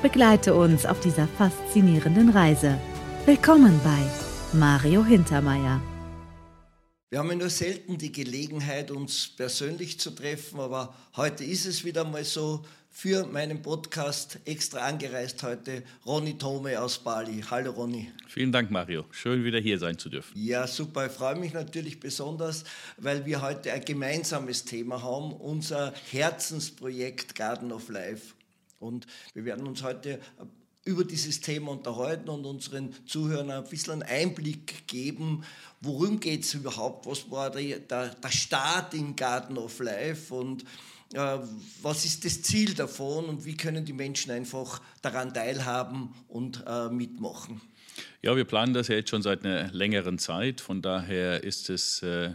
Begleite uns auf dieser faszinierenden Reise. Willkommen bei Mario Hintermeier. Wir haben ja nur selten die Gelegenheit, uns persönlich zu treffen, aber heute ist es wieder mal so. Für meinen Podcast extra angereist heute Ronny Tome aus Bali. Hallo Ronny. Vielen Dank, Mario. Schön wieder hier sein zu dürfen. Ja, super. Ich freue mich natürlich besonders, weil wir heute ein gemeinsames Thema haben, unser Herzensprojekt Garden of Life. Und wir werden uns heute über dieses Thema unterhalten und unseren Zuhörern ein bisschen Einblick geben, worum geht es überhaupt, was war der, der, der, Start in Garden of Life und äh, was ist das Ziel davon und wie können die Menschen einfach daran teilhaben und äh, mitmachen. Ja, wir planen das ja jetzt schon seit einer längeren Zeit, von daher ist es äh,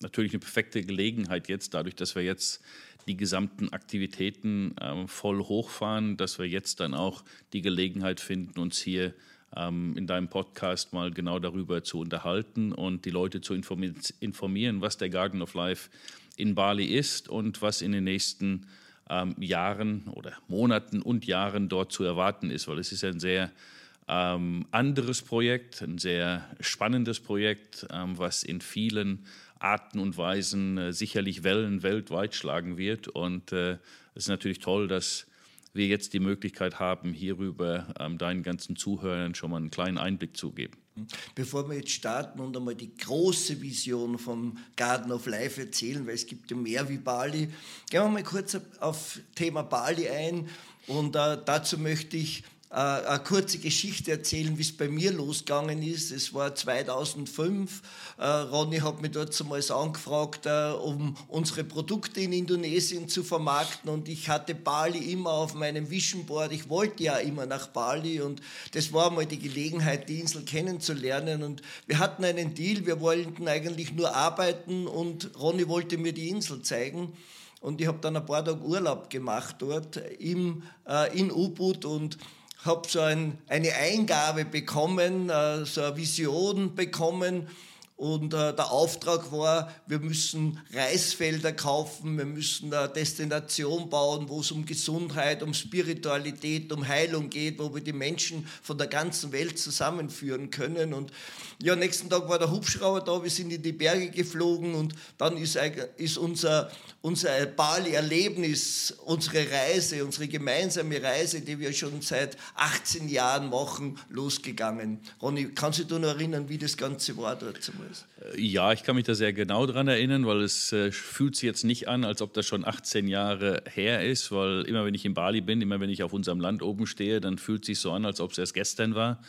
natürlich eine perfekte Gelegenheit jetzt, dadurch, dass wir jetzt die gesamten Aktivitäten ähm, voll hochfahren, dass wir jetzt dann auch die Gelegenheit finden, uns hier ähm, in deinem Podcast mal genau darüber zu unterhalten und die Leute zu informieren, was der Garden of Life in Bali ist und was in den nächsten ähm, Jahren oder Monaten und Jahren dort zu erwarten ist, weil es ist ein sehr ähm, anderes Projekt, ein sehr spannendes Projekt, ähm, was in vielen Arten und Weisen äh, sicherlich Wellen weltweit schlagen wird. Und äh, es ist natürlich toll, dass wir jetzt die Möglichkeit haben, hierüber ähm, deinen ganzen Zuhörern schon mal einen kleinen Einblick zu geben. Bevor wir jetzt starten und einmal die große Vision vom Garden of Life erzählen, weil es gibt ja mehr wie Bali, gehen wir mal kurz auf Thema Bali ein. Und äh, dazu möchte ich eine kurze Geschichte erzählen, wie es bei mir losgegangen ist. Es war 2005. Äh, Ronny hat mich dort damals angefragt, äh, um unsere Produkte in Indonesien zu vermarkten. Und ich hatte Bali immer auf meinem Vision Board. Ich wollte ja immer nach Bali und das war mal die Gelegenheit, die Insel kennenzulernen. Und wir hatten einen Deal. Wir wollten eigentlich nur arbeiten und Ronny wollte mir die Insel zeigen. Und ich habe dann ein paar Tage Urlaub gemacht dort im, äh, in Ubud und habe so ein, eine Eingabe bekommen, äh, so eine Vision bekommen und äh, der Auftrag war, wir müssen Reisfelder kaufen, wir müssen eine Destination bauen, wo es um Gesundheit, um Spiritualität, um Heilung geht, wo wir die Menschen von der ganzen Welt zusammenführen können. Und ja, nächsten Tag war der Hubschrauber da, wir sind in die Berge geflogen und dann ist, ist unser, unser Bali-Erlebnis, unsere Reise, unsere gemeinsame Reise, die wir schon seit 18 Jahren machen, losgegangen. Ronny, kannst du dich noch erinnern, wie das Ganze war dort damals? Ja, ich kann mich da sehr genau daran erinnern, weil es äh, fühlt sich jetzt nicht an, als ob das schon 18 Jahre her ist, weil immer wenn ich in Bali bin, immer wenn ich auf unserem Land oben stehe, dann fühlt sich so an, als ob es erst gestern war.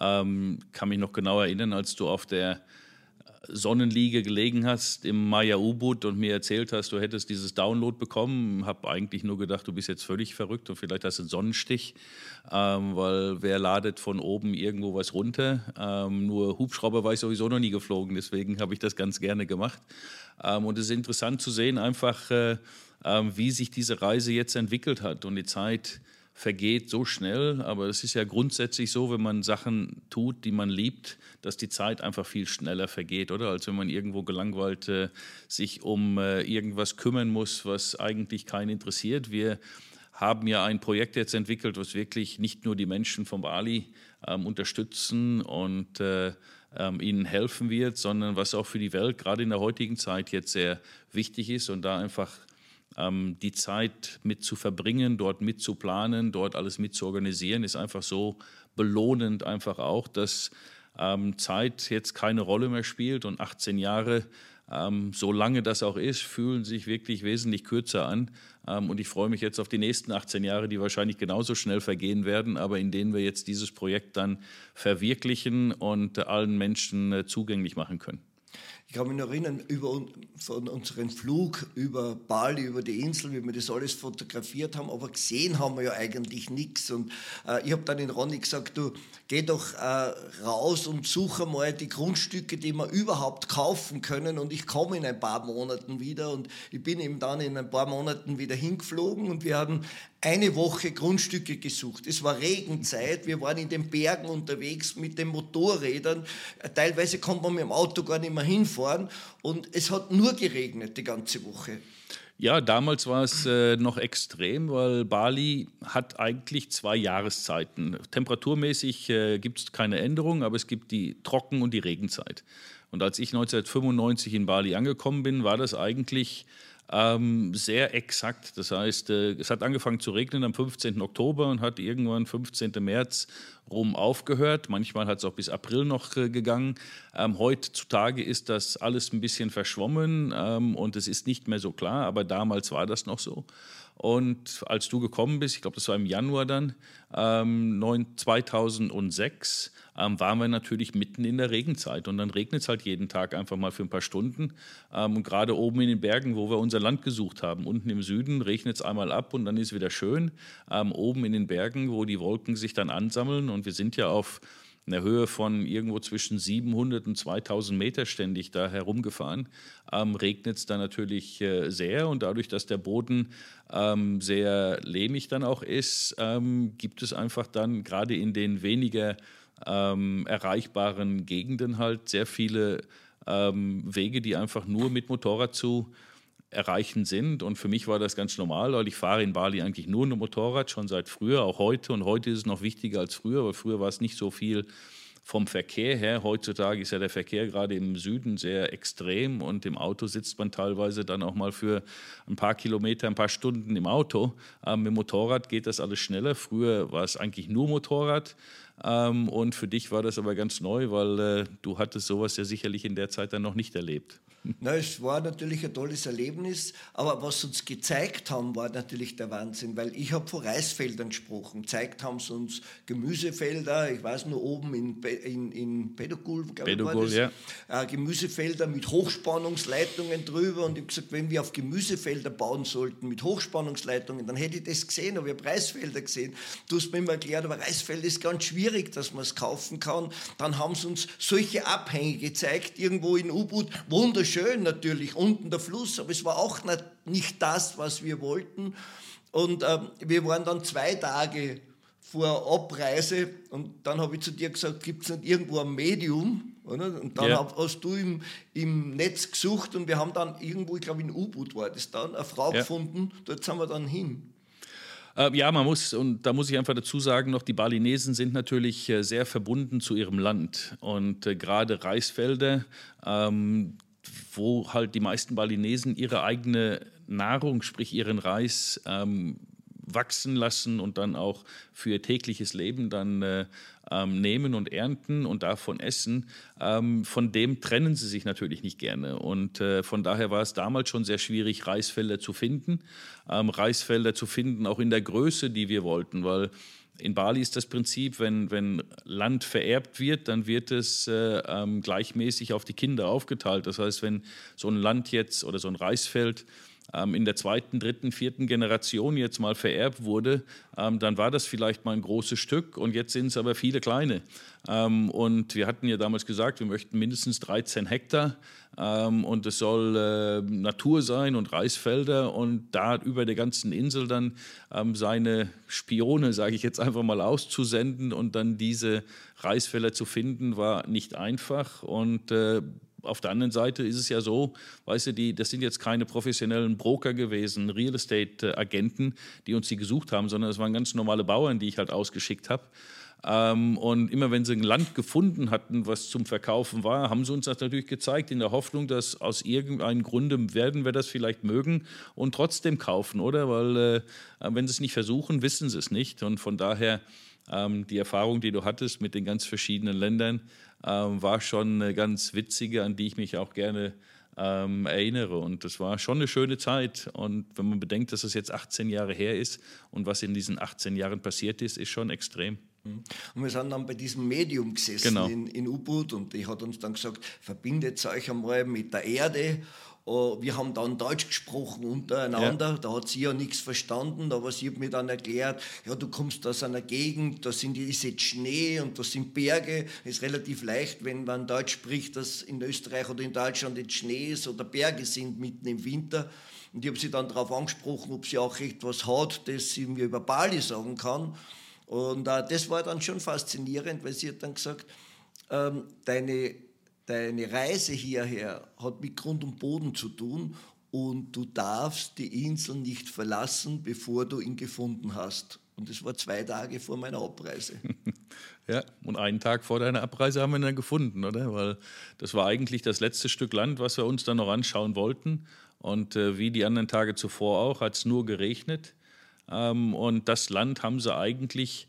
Ähm, kann mich noch genau erinnern, als du auf der Sonnenliege gelegen hast im Maya U-Boot und mir erzählt hast, du hättest dieses Download bekommen. Habe eigentlich nur gedacht, du bist jetzt völlig verrückt und vielleicht hast du einen Sonnenstich, ähm, weil wer ladet von oben irgendwo was runter? Ähm, nur Hubschrauber war ich sowieso noch nie geflogen, deswegen habe ich das ganz gerne gemacht. Ähm, und es ist interessant zu sehen, einfach, äh, äh, wie sich diese Reise jetzt entwickelt hat und die Zeit vergeht so schnell, aber es ist ja grundsätzlich so, wenn man Sachen tut, die man liebt, dass die Zeit einfach viel schneller vergeht, oder? Als wenn man irgendwo gelangweilt äh, sich um äh, irgendwas kümmern muss, was eigentlich keinen interessiert. Wir haben ja ein Projekt jetzt entwickelt, was wirklich nicht nur die Menschen von Bali ähm, unterstützen und äh, ähm, ihnen helfen wird, sondern was auch für die Welt gerade in der heutigen Zeit jetzt sehr wichtig ist und da einfach ähm, die Zeit mit zu verbringen, dort mit zu planen, dort alles mit zu organisieren, ist einfach so belohnend einfach auch, dass ähm, Zeit jetzt keine Rolle mehr spielt und 18 Jahre, ähm, so lange das auch ist, fühlen sich wirklich wesentlich kürzer an. Ähm, und ich freue mich jetzt auf die nächsten 18 Jahre, die wahrscheinlich genauso schnell vergehen werden, aber in denen wir jetzt dieses Projekt dann verwirklichen und allen Menschen äh, zugänglich machen können. Ich kann mich noch erinnern, über, von unserem Flug über Bali, über die Insel, wie wir das alles fotografiert haben, aber gesehen haben wir ja eigentlich nichts. Und äh, ich habe dann in Ronny gesagt, du geh doch äh, raus und suche mal die Grundstücke, die wir überhaupt kaufen können. Und ich komme in ein paar Monaten wieder. Und ich bin eben dann in ein paar Monaten wieder hingeflogen und wir haben eine Woche Grundstücke gesucht. Es war Regenzeit, wir waren in den Bergen unterwegs mit den Motorrädern. Teilweise konnte man mit dem Auto gar nicht mehr hinfahren und es hat nur geregnet die ganze Woche. Ja, damals war es äh, noch extrem, weil Bali hat eigentlich zwei Jahreszeiten. Temperaturmäßig äh, gibt es keine Änderung, aber es gibt die Trocken- und die Regenzeit. Und als ich 1995 in Bali angekommen bin, war das eigentlich ähm, sehr exakt. Das heißt, äh, es hat angefangen zu regnen am 15. Oktober und hat irgendwann 15. März rum aufgehört. Manchmal hat es auch bis April noch äh, gegangen. Ähm, heutzutage ist das alles ein bisschen verschwommen ähm, und es ist nicht mehr so klar, aber damals war das noch so. Und als du gekommen bist, ich glaube, das war im Januar dann, ähm, 2006, ähm, waren wir natürlich mitten in der Regenzeit. Und dann regnet es halt jeden Tag einfach mal für ein paar Stunden. Ähm, und gerade oben in den Bergen, wo wir unser Land gesucht haben, unten im Süden regnet es einmal ab und dann ist wieder schön. Ähm, oben in den Bergen, wo die Wolken sich dann ansammeln. Und wir sind ja auf einer Höhe von irgendwo zwischen 700 und 2000 Meter ständig da herumgefahren, ähm, regnet es dann natürlich äh, sehr und dadurch, dass der Boden ähm, sehr lehmig dann auch ist, ähm, gibt es einfach dann gerade in den weniger ähm, erreichbaren Gegenden halt sehr viele ähm, Wege, die einfach nur mit Motorrad zu erreichen sind. Und für mich war das ganz normal, weil ich fahre in Bali eigentlich nur ein Motorrad, schon seit früher, auch heute. Und heute ist es noch wichtiger als früher, weil früher war es nicht so viel vom Verkehr her. Heutzutage ist ja der Verkehr gerade im Süden sehr extrem und im Auto sitzt man teilweise dann auch mal für ein paar Kilometer, ein paar Stunden im Auto. Ähm, mit Motorrad geht das alles schneller. Früher war es eigentlich nur Motorrad. Ähm, und für dich war das aber ganz neu, weil äh, du hattest sowas ja sicherlich in der Zeit dann noch nicht erlebt. Na, es war natürlich ein tolles Erlebnis, aber was uns gezeigt haben, war natürlich der Wahnsinn, weil ich habe von Reisfeldern gesprochen. Gezeigt haben sie uns Gemüsefelder, ich weiß nur oben in, in, in Pedogul, Pedogul ja. äh, Gemüsefelder mit Hochspannungsleitungen drüber und ich habe gesagt, wenn wir auf Gemüsefelder bauen sollten mit Hochspannungsleitungen, dann hätte ich das gesehen, aber ich habe Reisfelder gesehen. Du hast mir immer erklärt, aber Reisfelder ist ganz schwierig, dass man es kaufen kann. Dann haben sie uns solche Abhänge gezeigt, irgendwo in U-Boot, wunderschön schön natürlich, unten der Fluss, aber es war auch nicht das, was wir wollten. Und ähm, wir waren dann zwei Tage vor Abreise und dann habe ich zu dir gesagt, gibt es nicht irgendwo ein Medium? Oder? Und dann ja. hast du im, im Netz gesucht und wir haben dann irgendwo, ich glaube in U-Boot war das dann, eine Frau ja. gefunden, dort sind wir dann hin. Äh, ja, man muss, und da muss ich einfach dazu sagen, noch die Balinesen sind natürlich äh, sehr verbunden zu ihrem Land. Und äh, gerade Reisfelder, ähm, wo halt die meisten Balinesen ihre eigene Nahrung, sprich ihren Reis, ähm, wachsen lassen und dann auch für ihr tägliches Leben dann äh, ähm, nehmen und ernten und davon essen, ähm, von dem trennen sie sich natürlich nicht gerne. Und äh, von daher war es damals schon sehr schwierig, Reisfelder zu finden, ähm, Reisfelder zu finden, auch in der Größe, die wir wollten, weil in Bali ist das Prinzip, wenn, wenn Land vererbt wird, dann wird es äh, ähm, gleichmäßig auf die Kinder aufgeteilt. Das heißt, wenn so ein Land jetzt oder so ein Reisfeld ähm, in der zweiten, dritten, vierten Generation jetzt mal vererbt wurde, ähm, dann war das vielleicht mal ein großes Stück und jetzt sind es aber viele kleine. Ähm, und wir hatten ja damals gesagt, wir möchten mindestens 13 Hektar ähm, und es soll äh, Natur sein und Reisfelder und da über der ganzen Insel dann ähm, seine Spione, sage ich jetzt einfach mal, auszusenden und dann diese Reisfelder zu finden, war nicht einfach und äh, auf der anderen Seite ist es ja so, weißt du, die, das sind jetzt keine professionellen Broker gewesen, Real Estate-Agenten, die uns die gesucht haben, sondern es waren ganz normale Bauern, die ich halt ausgeschickt habe. Ähm, und immer wenn sie ein Land gefunden hatten, was zum Verkaufen war, haben sie uns das natürlich gezeigt, in der Hoffnung, dass aus irgendeinem Grunde werden wir das vielleicht mögen und trotzdem kaufen, oder? Weil äh, wenn sie es nicht versuchen, wissen sie es nicht. Und von daher ähm, die Erfahrung, die du hattest mit den ganz verschiedenen Ländern, ähm, war schon eine ganz witzige, an die ich mich auch gerne ähm, erinnere. Und das war schon eine schöne Zeit. Und wenn man bedenkt, dass es jetzt 18 Jahre her ist und was in diesen 18 Jahren passiert ist, ist schon extrem. Mhm. Und wir sind dann bei diesem Medium gesessen Genau. in, in U-Boot und die hat uns dann gesagt, verbindet euch einmal mit der Erde. Oh, Wir haben dann Deutsch gesprochen untereinander, da hat sie ja nichts verstanden, aber sie hat mir dann erklärt, ja, du kommst aus einer Gegend, da sind, ist jetzt Schnee und da sind Berge. Es ist relativ leicht, wenn man Deutsch spricht, dass in Österreich oder in Deutschland jetzt Schnee ist oder Berge sind mitten im Winter. Und ich habe sie dann darauf angesprochen, ob sie auch etwas hat, das sie mir über Bali sagen kann. Und äh, das war dann schon faszinierend, weil sie hat dann gesagt, ähm, deine, deine Reise hierher hat mit Grund und Boden zu tun und du darfst die Insel nicht verlassen, bevor du ihn gefunden hast. Und das war zwei Tage vor meiner Abreise. Ja, und einen Tag vor deiner Abreise haben wir ihn dann gefunden, oder? Weil das war eigentlich das letzte Stück Land, was wir uns dann noch anschauen wollten. Und äh, wie die anderen Tage zuvor auch, hat es nur geregnet. Ähm, und das Land haben sie eigentlich,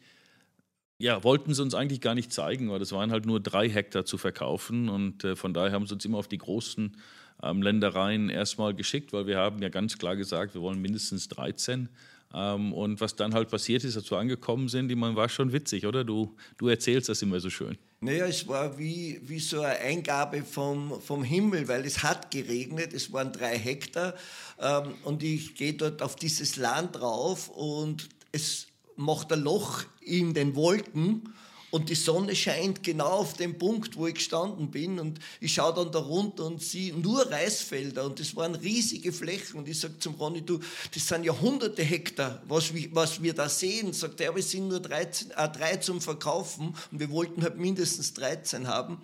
ja, wollten sie uns eigentlich gar nicht zeigen, weil das waren halt nur drei Hektar zu verkaufen. Und äh, von daher haben sie uns immer auf die großen ähm, Ländereien erstmal geschickt, weil wir haben ja ganz klar gesagt, wir wollen mindestens 13. Ähm, und was dann halt passiert ist, als wir angekommen sind, die man war schon witzig, oder? Du, du erzählst das immer so schön. Naja, es war wie, wie so eine Eingabe vom, vom Himmel, weil es hat geregnet, es waren drei Hektar ähm, und ich gehe dort auf dieses Land drauf und es macht ein Loch in den Wolken und die Sonne scheint genau auf den Punkt, wo ich gestanden bin und ich schaue dann da runter und sehe nur Reisfelder und das waren riesige Flächen und ich sage zum Ronny, du, das sind ja hunderte Hektar, was, wir- was wir da sehen. Sagt er, es sind nur 13, äh, drei zum Verkaufen und wir wollten halt mindestens 13 haben.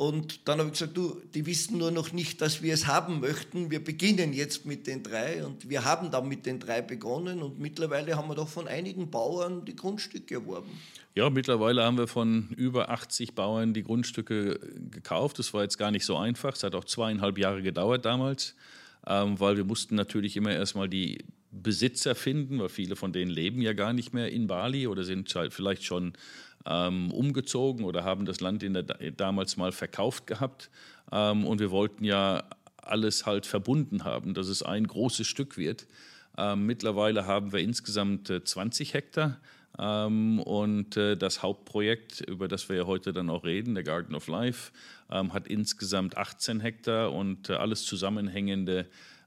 Und dann habe ich gesagt, du, die wissen nur noch nicht, dass wir es haben möchten. Wir beginnen jetzt mit den drei und wir haben dann mit den drei begonnen und mittlerweile haben wir doch von einigen Bauern die Grundstücke erworben. Ja, mittlerweile haben wir von über 80 Bauern die Grundstücke gekauft. Das war jetzt gar nicht so einfach. Es hat auch zweieinhalb Jahre gedauert damals, ähm, weil wir mussten natürlich immer erstmal die Besitzer finden, weil viele von denen leben ja gar nicht mehr in Bali oder sind halt vielleicht schon ähm, umgezogen oder haben das Land in der, damals mal verkauft gehabt. Ähm, und wir wollten ja alles halt verbunden haben, dass es ein großes Stück wird. Ähm, mittlerweile haben wir insgesamt äh, 20 Hektar. Ähm, und äh, das Hauptprojekt, über das wir ja heute dann auch reden, der Garden of Life, ähm, hat insgesamt 18 Hektar und äh, alles zusammenhängende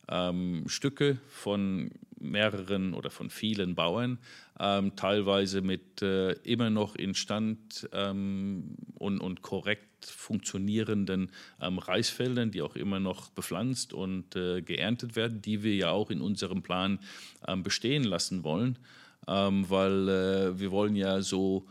ähm, Stücke von mehreren oder von vielen Bauern, ähm, teilweise mit äh, immer noch instand ähm, und, und korrekt funktionierenden ähm, Reisfeldern, die auch immer noch bepflanzt und äh, geerntet werden, die wir ja auch in unserem Plan ähm, bestehen lassen wollen, ähm, weil äh, wir wollen ja so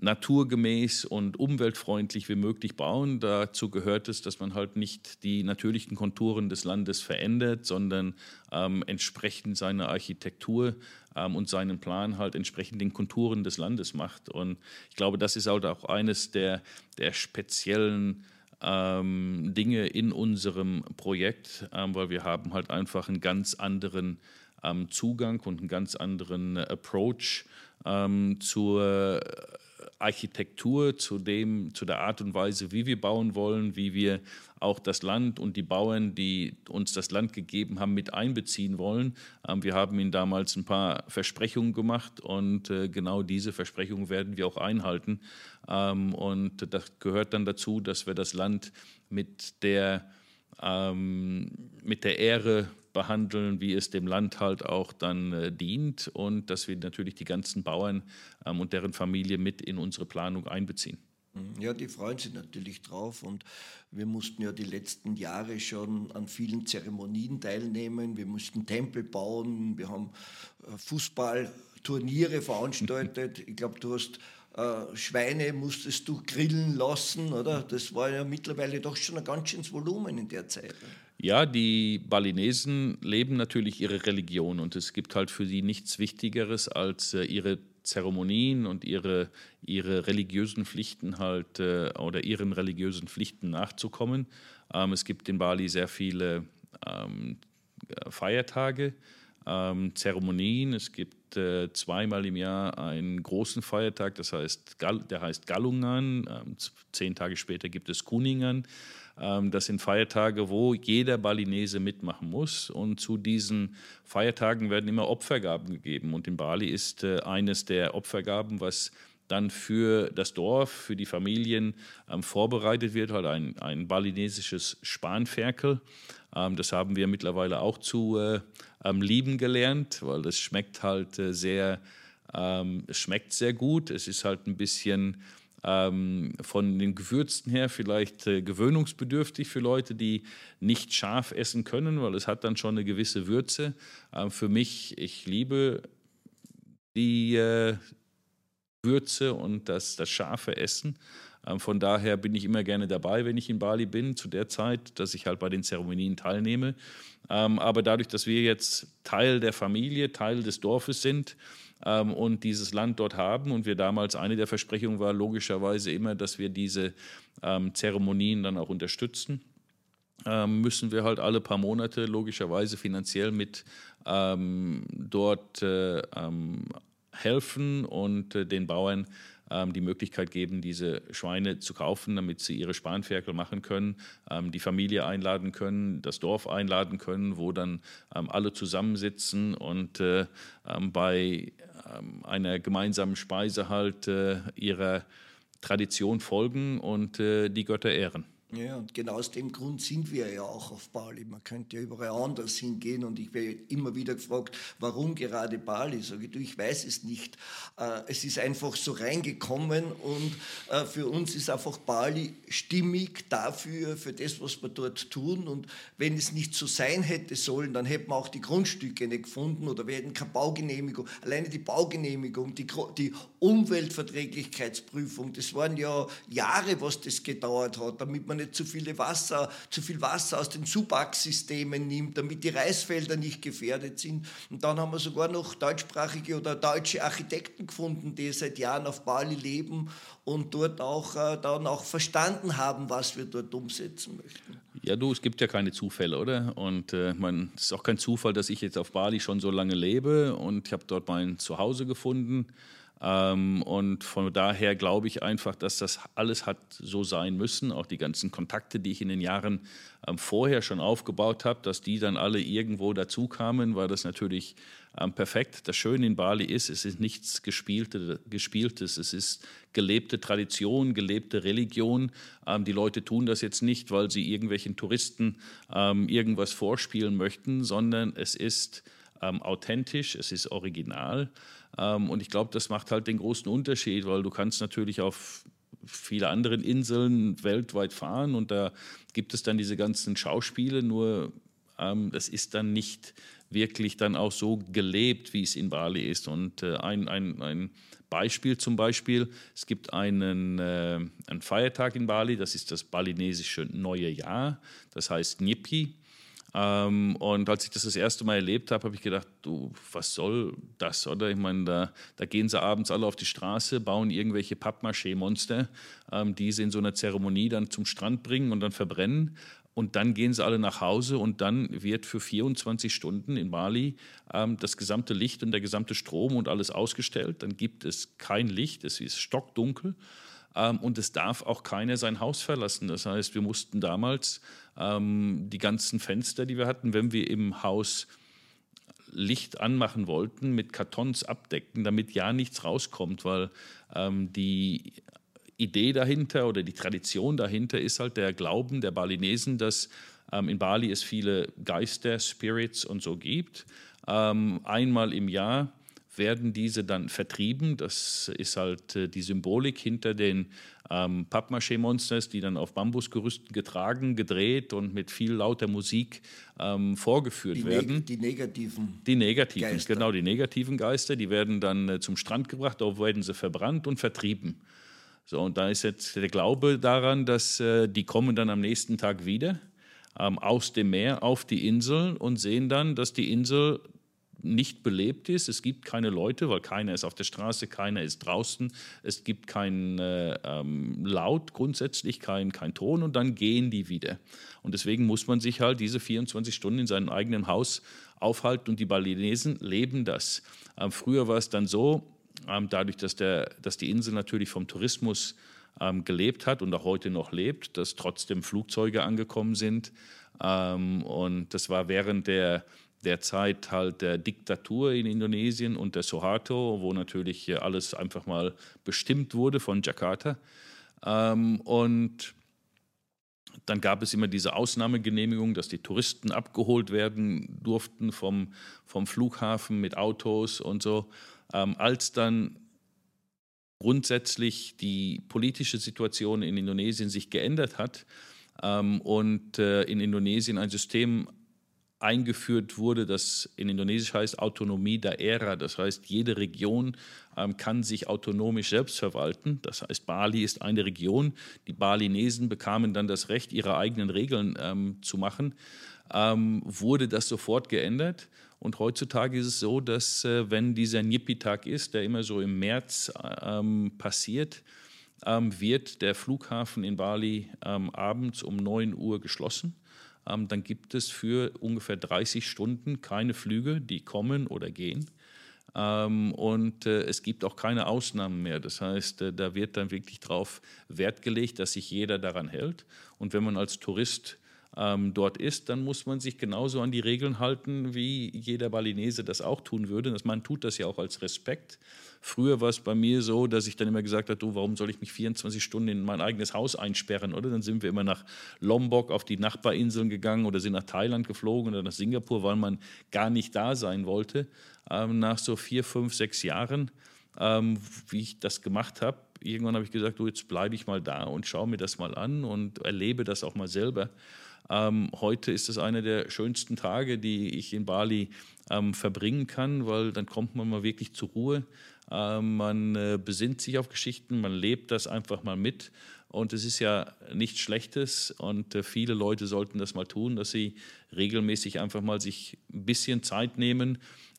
naturgemäß und umweltfreundlich wie möglich bauen. Dazu gehört es, dass man halt nicht die natürlichen Konturen des Landes verändert, sondern ähm, entsprechend seine Architektur ähm, und seinen Plan halt entsprechend den Konturen des Landes macht. Und ich glaube, das ist halt auch eines der, der speziellen ähm, Dinge in unserem Projekt, ähm, weil wir haben halt einfach einen ganz anderen ähm, Zugang und einen ganz anderen äh, Approach ähm, zur Architektur, zu, dem, zu der Art und Weise, wie wir bauen wollen, wie wir auch das Land und die Bauern, die uns das Land gegeben haben, mit einbeziehen wollen. Ähm, wir haben ihnen damals ein paar Versprechungen gemacht und äh, genau diese Versprechungen werden wir auch einhalten. Ähm, und das gehört dann dazu, dass wir das Land mit der, ähm, mit der Ehre behandeln, wie es dem Land halt auch dann äh, dient und dass wir natürlich die ganzen Bauern ähm, und deren Familie mit in unsere Planung einbeziehen. Ja, die freuen sich natürlich drauf und wir mussten ja die letzten Jahre schon an vielen Zeremonien teilnehmen. Wir mussten Tempel bauen, wir haben äh, Fußballturniere veranstaltet. Ich glaube, du hast äh, Schweine musstest du grillen lassen, oder? Das war ja mittlerweile doch schon ein ganz schönes Volumen in der Zeit. Ja, die Balinesen leben natürlich ihre Religion und es gibt halt für sie nichts Wichtigeres als äh, ihre Zeremonien und ihre, ihre religiösen Pflichten halt äh, oder ihren religiösen Pflichten nachzukommen. Ähm, es gibt in Bali sehr viele ähm, Feiertage ähm, Zeremonien. Es gibt äh, zweimal im Jahr einen großen Feiertag, das heißt, der heißt Galungan. Ähm, zehn Tage später gibt es Kuningan. Ähm, das sind Feiertage, wo jeder Balinese mitmachen muss. Und zu diesen Feiertagen werden immer Opfergaben gegeben. Und in Bali ist äh, eines der Opfergaben, was dann für das Dorf, für die Familien ähm, vorbereitet wird, halt ein, ein balinesisches Spanferkel. Ähm, das haben wir mittlerweile auch zu äh, ähm, lieben gelernt, weil das schmeckt halt äh, sehr, ähm, schmeckt sehr gut. Es ist halt ein bisschen ähm, von den Gewürzen her vielleicht äh, gewöhnungsbedürftig für Leute, die nicht scharf essen können, weil es hat dann schon eine gewisse Würze. Ähm, für mich, ich liebe die äh, Würze und das, das scharfe Essen. Ähm, von daher bin ich immer gerne dabei, wenn ich in Bali bin, zu der Zeit, dass ich halt bei den Zeremonien teilnehme. Ähm, aber dadurch, dass wir jetzt Teil der Familie, Teil des Dorfes sind, ähm, und dieses Land dort haben. Und wir damals, eine der Versprechungen war logischerweise immer, dass wir diese Zeremonien dann auch unterstützen. Müssen wir halt alle paar Monate logischerweise finanziell mit dort äh, helfen und äh, den Bauern ähm, die Möglichkeit geben, diese Schweine zu kaufen, damit sie ihre Spanferkel machen können, ähm, die Familie einladen können, das Dorf einladen können, wo dann ähm, alle zusammensitzen und äh, bei einer gemeinsamen Speise halt äh, ihrer Tradition folgen und die Götter ehren. Ja, und genau aus dem Grund sind wir ja auch auf Bali. Man könnte ja überall anders hingehen und ich werde immer wieder gefragt, warum gerade Bali? Sage ich, du, ich weiß es nicht. Äh, es ist einfach so reingekommen und äh, für uns ist einfach Bali stimmig dafür, für das, was wir dort tun. Und wenn es nicht so sein hätte sollen, dann hätten wir auch die Grundstücke nicht gefunden oder wir hätten keine Baugenehmigung. Alleine die Baugenehmigung, die, die Umweltverträglichkeitsprüfung, das waren ja Jahre, was das gedauert hat, damit man nicht zu, viele Wasser, zu viel Wasser aus den Subachsystemen nimmt, damit die Reisfelder nicht gefährdet sind. Und dann haben wir sogar noch deutschsprachige oder deutsche Architekten gefunden, die seit Jahren auf Bali leben und dort auch äh, dann auch verstanden haben, was wir dort umsetzen möchten. Ja, du, es gibt ja keine Zufälle, oder? Und äh, man, es ist auch kein Zufall, dass ich jetzt auf Bali schon so lange lebe und ich habe dort mein Zuhause gefunden. Ähm, und von daher glaube ich einfach, dass das alles hat so sein müssen. Auch die ganzen Kontakte, die ich in den Jahren ähm, vorher schon aufgebaut habe, dass die dann alle irgendwo dazu kamen, war das natürlich ähm, perfekt. Das Schöne in Bali ist, es ist nichts Gespielte, Gespieltes. Es ist gelebte Tradition, gelebte Religion. die Leute tun das jetzt nicht, weil sie irgendwelchen Touristen irgendwas vorspielen möchten, sondern es ist authentisch, es ist original. Ähm, und ich glaube, das macht halt den großen Unterschied, weil du kannst natürlich auf viele anderen Inseln weltweit fahren und da gibt es dann diese ganzen Schauspiele, nur ähm, das ist dann nicht wirklich dann auch so gelebt, wie es in Bali ist. Und äh, ein, ein, ein Beispiel zum Beispiel, es gibt einen, äh, einen Feiertag in Bali, das ist das balinesische neue Jahr, das heißt Nyepi. Ähm, und als ich das das erste Mal erlebt habe, habe ich gedacht, du, was soll das, oder? Ich meine, da, da gehen sie abends alle auf die Straße, bauen irgendwelche Pappmaché-Monster, ähm, die sie in so einer Zeremonie dann zum Strand bringen und dann verbrennen. Und dann gehen sie alle nach Hause und dann wird für 24 Stunden in Bali ähm, das gesamte Licht und der gesamte Strom und alles ausgestellt. Dann gibt es kein Licht, es ist stockdunkel. Ähm, und es darf auch keiner sein Haus verlassen. Das heißt, wir mussten damals ähm, die ganzen Fenster, die wir hatten, wenn wir im Haus Licht anmachen wollten, mit Kartons abdecken, damit ja nichts rauskommt, weil ähm, die Idee dahinter oder die Tradition dahinter ist halt der Glauben der Balinesen, dass ähm, in Bali es viele Geister, Spirits und so gibt. Ähm, einmal im Jahr werden diese dann vertrieben. Das ist halt äh, die Symbolik hinter den ähm, Pappmaché-Monsters, die dann auf Bambusgerüsten getragen, gedreht und mit viel lauter Musik ähm, vorgeführt die werden. Neg die negativen. Die negativen, Geister. genau, die negativen Geister, die werden dann äh, zum Strand gebracht, dort werden sie verbrannt und vertrieben. So, und da ist jetzt der Glaube daran, dass äh, die kommen dann am nächsten Tag wieder ähm, aus dem Meer auf die Insel und sehen dann, dass die Insel nicht belebt ist. Es gibt keine Leute, weil keiner ist auf der Straße, keiner ist draußen. Es gibt kein äh, ähm, Laut grundsätzlich, kein, kein Ton und dann gehen die wieder. Und deswegen muss man sich halt diese 24 Stunden in seinem eigenen Haus aufhalten und die Balinesen leben das. Ähm, früher war es dann so, ähm, dadurch, dass, der, dass die Insel natürlich vom Tourismus ähm, gelebt hat und auch heute noch lebt, dass trotzdem Flugzeuge angekommen sind. Ähm, und das war während der, der Zeit halt der Diktatur in Indonesien und der Suharto, wo natürlich alles einfach mal bestimmt wurde von Jakarta. Ähm, und dann gab es immer diese Ausnahmegenehmigung, dass die Touristen abgeholt werden durften vom, vom Flughafen mit Autos und so. Ähm, als dann grundsätzlich die politische Situation in Indonesien sich geändert hat ähm, und äh, in Indonesien ein System eingeführt wurde, das in Indonesisch heißt Autonomie der Ära. Das heißt, jede Region ähm, kann sich autonomisch selbst verwalten. Das heißt, Bali ist eine Region. Die Balinesen bekamen dann das Recht, ihre eigenen Regeln ähm, zu machen. Ähm, wurde das sofort geändert. Und heutzutage ist es so, dass äh, wenn dieser Nyipi-Tag ist, der immer so im März ähm, passiert, ähm, wird der Flughafen in Bali ähm, abends um 9 Uhr geschlossen ähm, dann gibt es für ungefähr 30 Stunden keine Flüge, die kommen oder gehen. Ähm, und äh, es gibt auch keine Ausnahmen mehr. Das heißt, äh, da wird dann wirklich darauf Wert gelegt, dass sich jeder daran hält. Und wenn man als Tourist ähm, dort ist, dann muss man sich genauso an die Regeln halten, wie jeder Balinese das auch tun würde. man tut das ja auch als Respekt. Früher war es bei mir so, dass ich dann immer gesagt habe, du, warum soll ich mich 24 Stunden in mein eigenes Haus einsperren, oder? Dann sind wir immer nach Lombok auf die Nachbarinseln gegangen oder sind nach Thailand geflogen oder nach Singapur, weil man gar nicht da sein wollte. Ähm, nach so vier, fünf, sechs Jahren, ähm, wie ich das gemacht habe, irgendwann habe ich gesagt, du, jetzt bleibe ich mal da und schaue mir das mal an und erlebe das auch mal selber. Ähm, heute ist es einer der schönsten Tage, die ich in Bali ähm, verbringen kann, weil dann kommt man mal wirklich zur Ruhe. Ähm, man äh, besinnt sich auf Geschichten, man lebt das einfach mal mit. Und es ist ja nichts Schlechtes und äh, viele Leute sollten das mal tun, dass sie regelmäßig einfach mal sich ein bisschen Zeit nehmen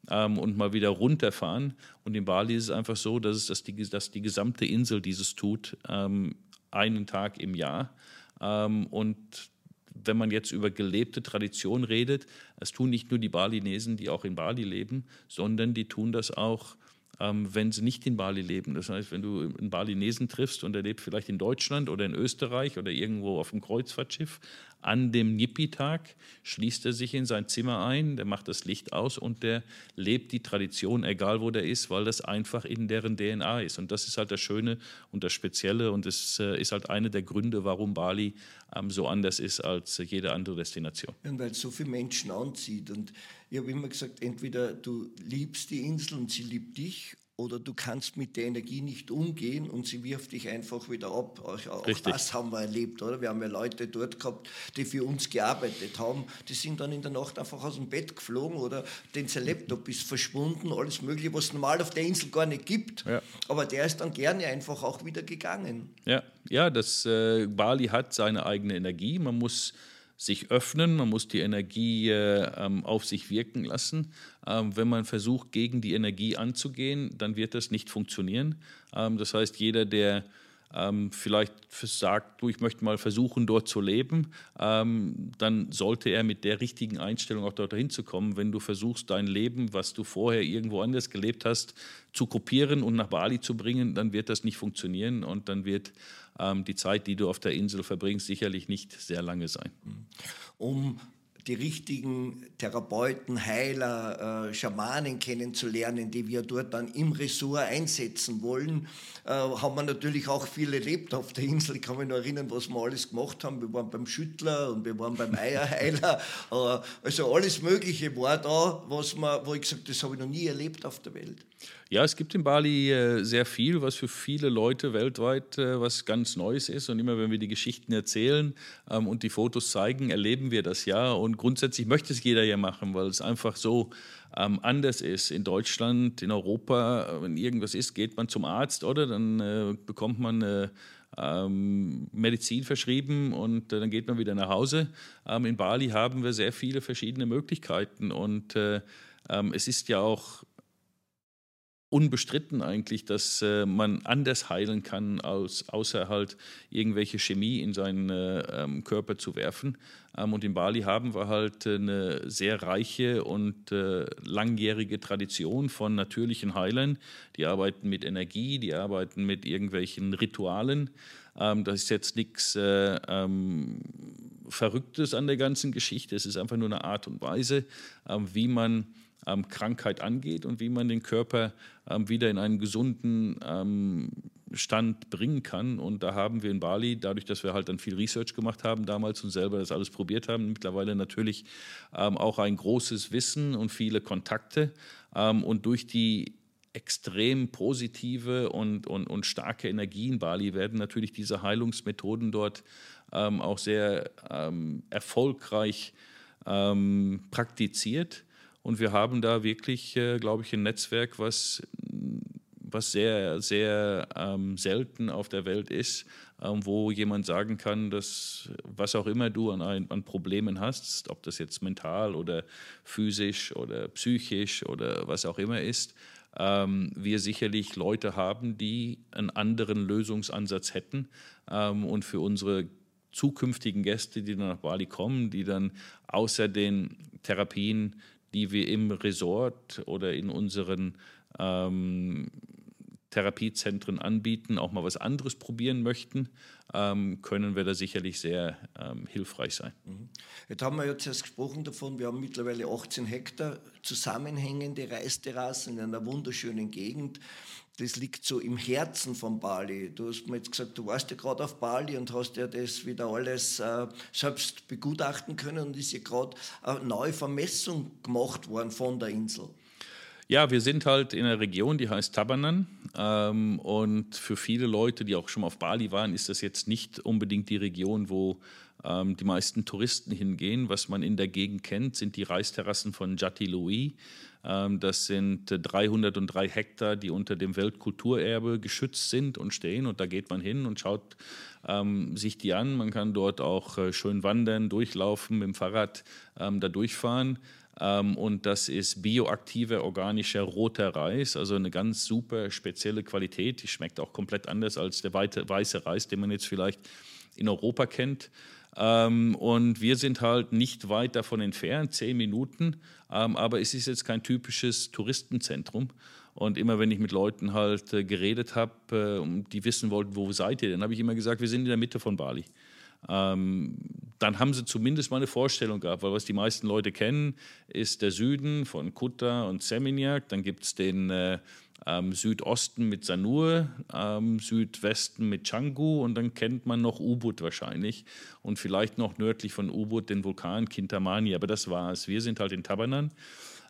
ähm, und mal wieder runterfahren. Und in Bali ist es einfach so, dass, es, dass, die, dass die gesamte Insel dieses tut, ähm, einen Tag im Jahr. Ähm, und wenn man jetzt über gelebte Tradition redet, es tun nicht nur die Balinesen, die auch in Bali leben, sondern die tun das auch wenn sie nicht in Bali leben. Das heißt, wenn du einen Balinesen triffst und er lebt vielleicht in Deutschland oder in Österreich oder irgendwo auf dem Kreuzfahrtschiff, an dem Nippi-Tag schließt er sich in sein Zimmer ein, der macht das Licht aus und der lebt die Tradition, egal wo der ist, weil das einfach in deren DNA ist. Und das ist halt das Schöne und das Spezielle und es äh, ist halt einer der Gründe, warum Bali ähm, so anders ist als jede andere Destination. Und weil es so viele Menschen anzieht. Und ich habe immer gesagt, entweder du liebst die Insel und sie liebt dich oder du kannst mit der Energie nicht umgehen und sie wirft dich einfach wieder ab. Auch, auch das haben wir erlebt, oder? Wir haben ja Leute dort gehabt, die für uns gearbeitet haben, die sind dann in der Nacht einfach aus dem Bett geflogen oder den sein Laptop ist verschwunden, alles Mögliche, was es normal auf der Insel gar nicht gibt. Ja. Aber der ist dann gerne einfach auch wieder gegangen. Ja, ja das äh, Bali hat seine eigene Energie. Man muss sich öffnen, man muss die Energie äh, ähm, auf sich wirken lassen. Ähm, wenn man versucht, gegen die Energie anzugehen, dann wird das nicht funktionieren. Ähm, das heißt, jeder, der ähm, vielleicht sagt, du, ich möchte mal versuchen, dort zu leben, ähm, dann sollte er mit der richtigen Einstellung auch dort hinzukommen. Wenn du versuchst, dein Leben, was du vorher irgendwo anders gelebt hast, zu kopieren und nach Bali zu bringen, dann wird das nicht funktionieren und dann wird ähm, die Zeit, die du auf der Insel verbringst, sicherlich nicht sehr lange sein. Um die richtigen Therapeuten, Heiler, äh, Schamanen kennenzulernen, die wir dort dann im Ressort einsetzen wollen, äh, haben wir natürlich auch viel erlebt auf der Insel. Ich kann mich noch erinnern, was wir alles gemacht haben. Wir waren beim Schüttler und wir waren beim Eierheiler. äh, also alles Mögliche war da, was man, wo ich gesagt das habe ich noch nie erlebt auf der Welt. Ja, es gibt in Bali äh, sehr viel, was für viele Leute weltweit äh, was ganz Neues ist. Und immer wenn wir die Geschichten erzählen ähm, und die Fotos zeigen, erleben wir das ja. Und grundsätzlich möchte es jeder ja machen, weil es einfach so ähm, anders ist. In Deutschland, in Europa, wenn irgendwas ist, geht man zum Arzt oder dann äh, bekommt man äh, ähm, Medizin verschrieben und äh, dann geht man wieder nach Hause. Ähm, in Bali haben wir sehr viele verschiedene Möglichkeiten und äh, ähm, es ist ja auch unbestritten eigentlich, dass äh, man anders heilen kann, als, außer halt irgendwelche Chemie in seinen äh, ähm, Körper zu werfen. Ähm, und in Bali haben wir halt äh, eine sehr reiche und äh, langjährige Tradition von natürlichen Heilern. Die arbeiten mit Energie, die arbeiten mit irgendwelchen Ritualen. Ähm, das ist jetzt nichts äh, ähm, Verrücktes an der ganzen Geschichte. Es ist einfach nur eine Art und Weise, ähm, wie man ähm, Krankheit angeht und wie man den Körper ähm, wieder in einen gesunden ähm, Stand bringen kann. Und da haben wir in Bali, dadurch, dass wir halt dann viel Research gemacht haben damals und selber das alles probiert haben, mittlerweile natürlich ähm, auch ein großes Wissen und viele Kontakte. Ähm, und durch die extrem positive und, und, und starke Energie in Bali werden natürlich diese Heilungsmethoden dort ähm, auch sehr ähm, erfolgreich ähm, praktiziert. Und wir haben da wirklich, äh, glaube ich, ein Netzwerk, was, was sehr, sehr ähm, selten auf der Welt ist, ähm, wo jemand sagen kann, dass was auch immer du an, an Problemen hast, ob das jetzt mental oder physisch oder psychisch oder was auch immer ist, ähm, wir sicherlich Leute haben, die einen anderen Lösungsansatz hätten. Ähm, und für unsere zukünftigen Gäste, die dann nach Bali kommen, die dann außer den Therapien die wir im Resort oder in unseren ähm, Therapiezentren anbieten, auch mal was anderes probieren möchten, ähm, können wir da sicherlich sehr ähm, hilfreich sein. Mhm. Jetzt haben wir jetzt erst gesprochen davon, wir haben mittlerweile 18 Hektar zusammenhängende Reisterrassen in einer wunderschönen Gegend das liegt so im Herzen von Bali. Du hast mir jetzt gesagt, du warst ja gerade auf Bali und hast ja das wieder alles äh, selbst begutachten können und ist ja gerade eine neue Vermessung gemacht worden von der Insel. Ja, wir sind halt in einer Region, die heißt Tabanan. Ähm, und für viele Leute, die auch schon mal auf Bali waren, ist das jetzt nicht unbedingt die Region, wo ähm, die meisten Touristen hingehen. Was man in der Gegend kennt, sind die Reisterrassen von Jati Louis. Ähm, das sind 303 Hektar, die unter dem Weltkulturerbe geschützt sind und stehen. Und da geht man hin und schaut ähm, sich die an. Man kann dort auch äh, schön wandern, durchlaufen, mit dem Fahrrad ähm, da durchfahren. Ähm, und das ist bioaktiver, organischer roter Reis, also eine ganz super spezielle Qualität. Die schmeckt auch komplett anders als der weiße Reis, den man jetzt vielleicht in Europa kennt. Ähm, und wir sind halt nicht weit davon entfernt, zehn Minuten, ähm, aber es ist jetzt kein typisches Touristenzentrum. Und immer wenn ich mit Leuten halt äh, geredet habe, äh, die wissen wollten, wo seid ihr, dann habe ich immer gesagt, wir sind in der Mitte von Bali. Ähm, dann haben sie zumindest mal eine Vorstellung gehabt, weil was die meisten Leute kennen, ist der Süden von Kuta und Seminyak. Dann gibt es den äh, ähm, Südosten mit Sanur, ähm, Südwesten mit Canggu und dann kennt man noch Ubud wahrscheinlich und vielleicht noch nördlich von Ubud den Vulkan Kintamani, aber das war es. Wir sind halt in Tabanan.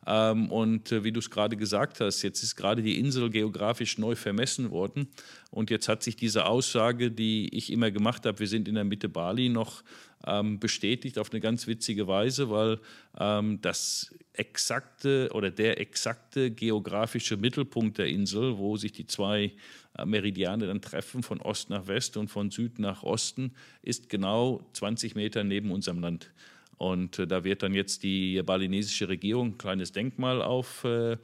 Ähm, und äh, wie du es gerade gesagt hast, jetzt ist gerade die Insel geografisch neu vermessen worden. Und jetzt hat sich diese Aussage, die ich immer gemacht habe, wir sind in der Mitte Bali, noch ähm, bestätigt auf eine ganz witzige Weise, weil ähm, das exakte oder der exakte geografische Mittelpunkt der Insel, wo sich die zwei äh, Meridiane dann treffen, von Ost nach West und von Süd nach Osten, ist genau 20 Meter neben unserem Land. Und äh, da wird dann jetzt die balinesische Regierung ein kleines Denkmal auf, äh,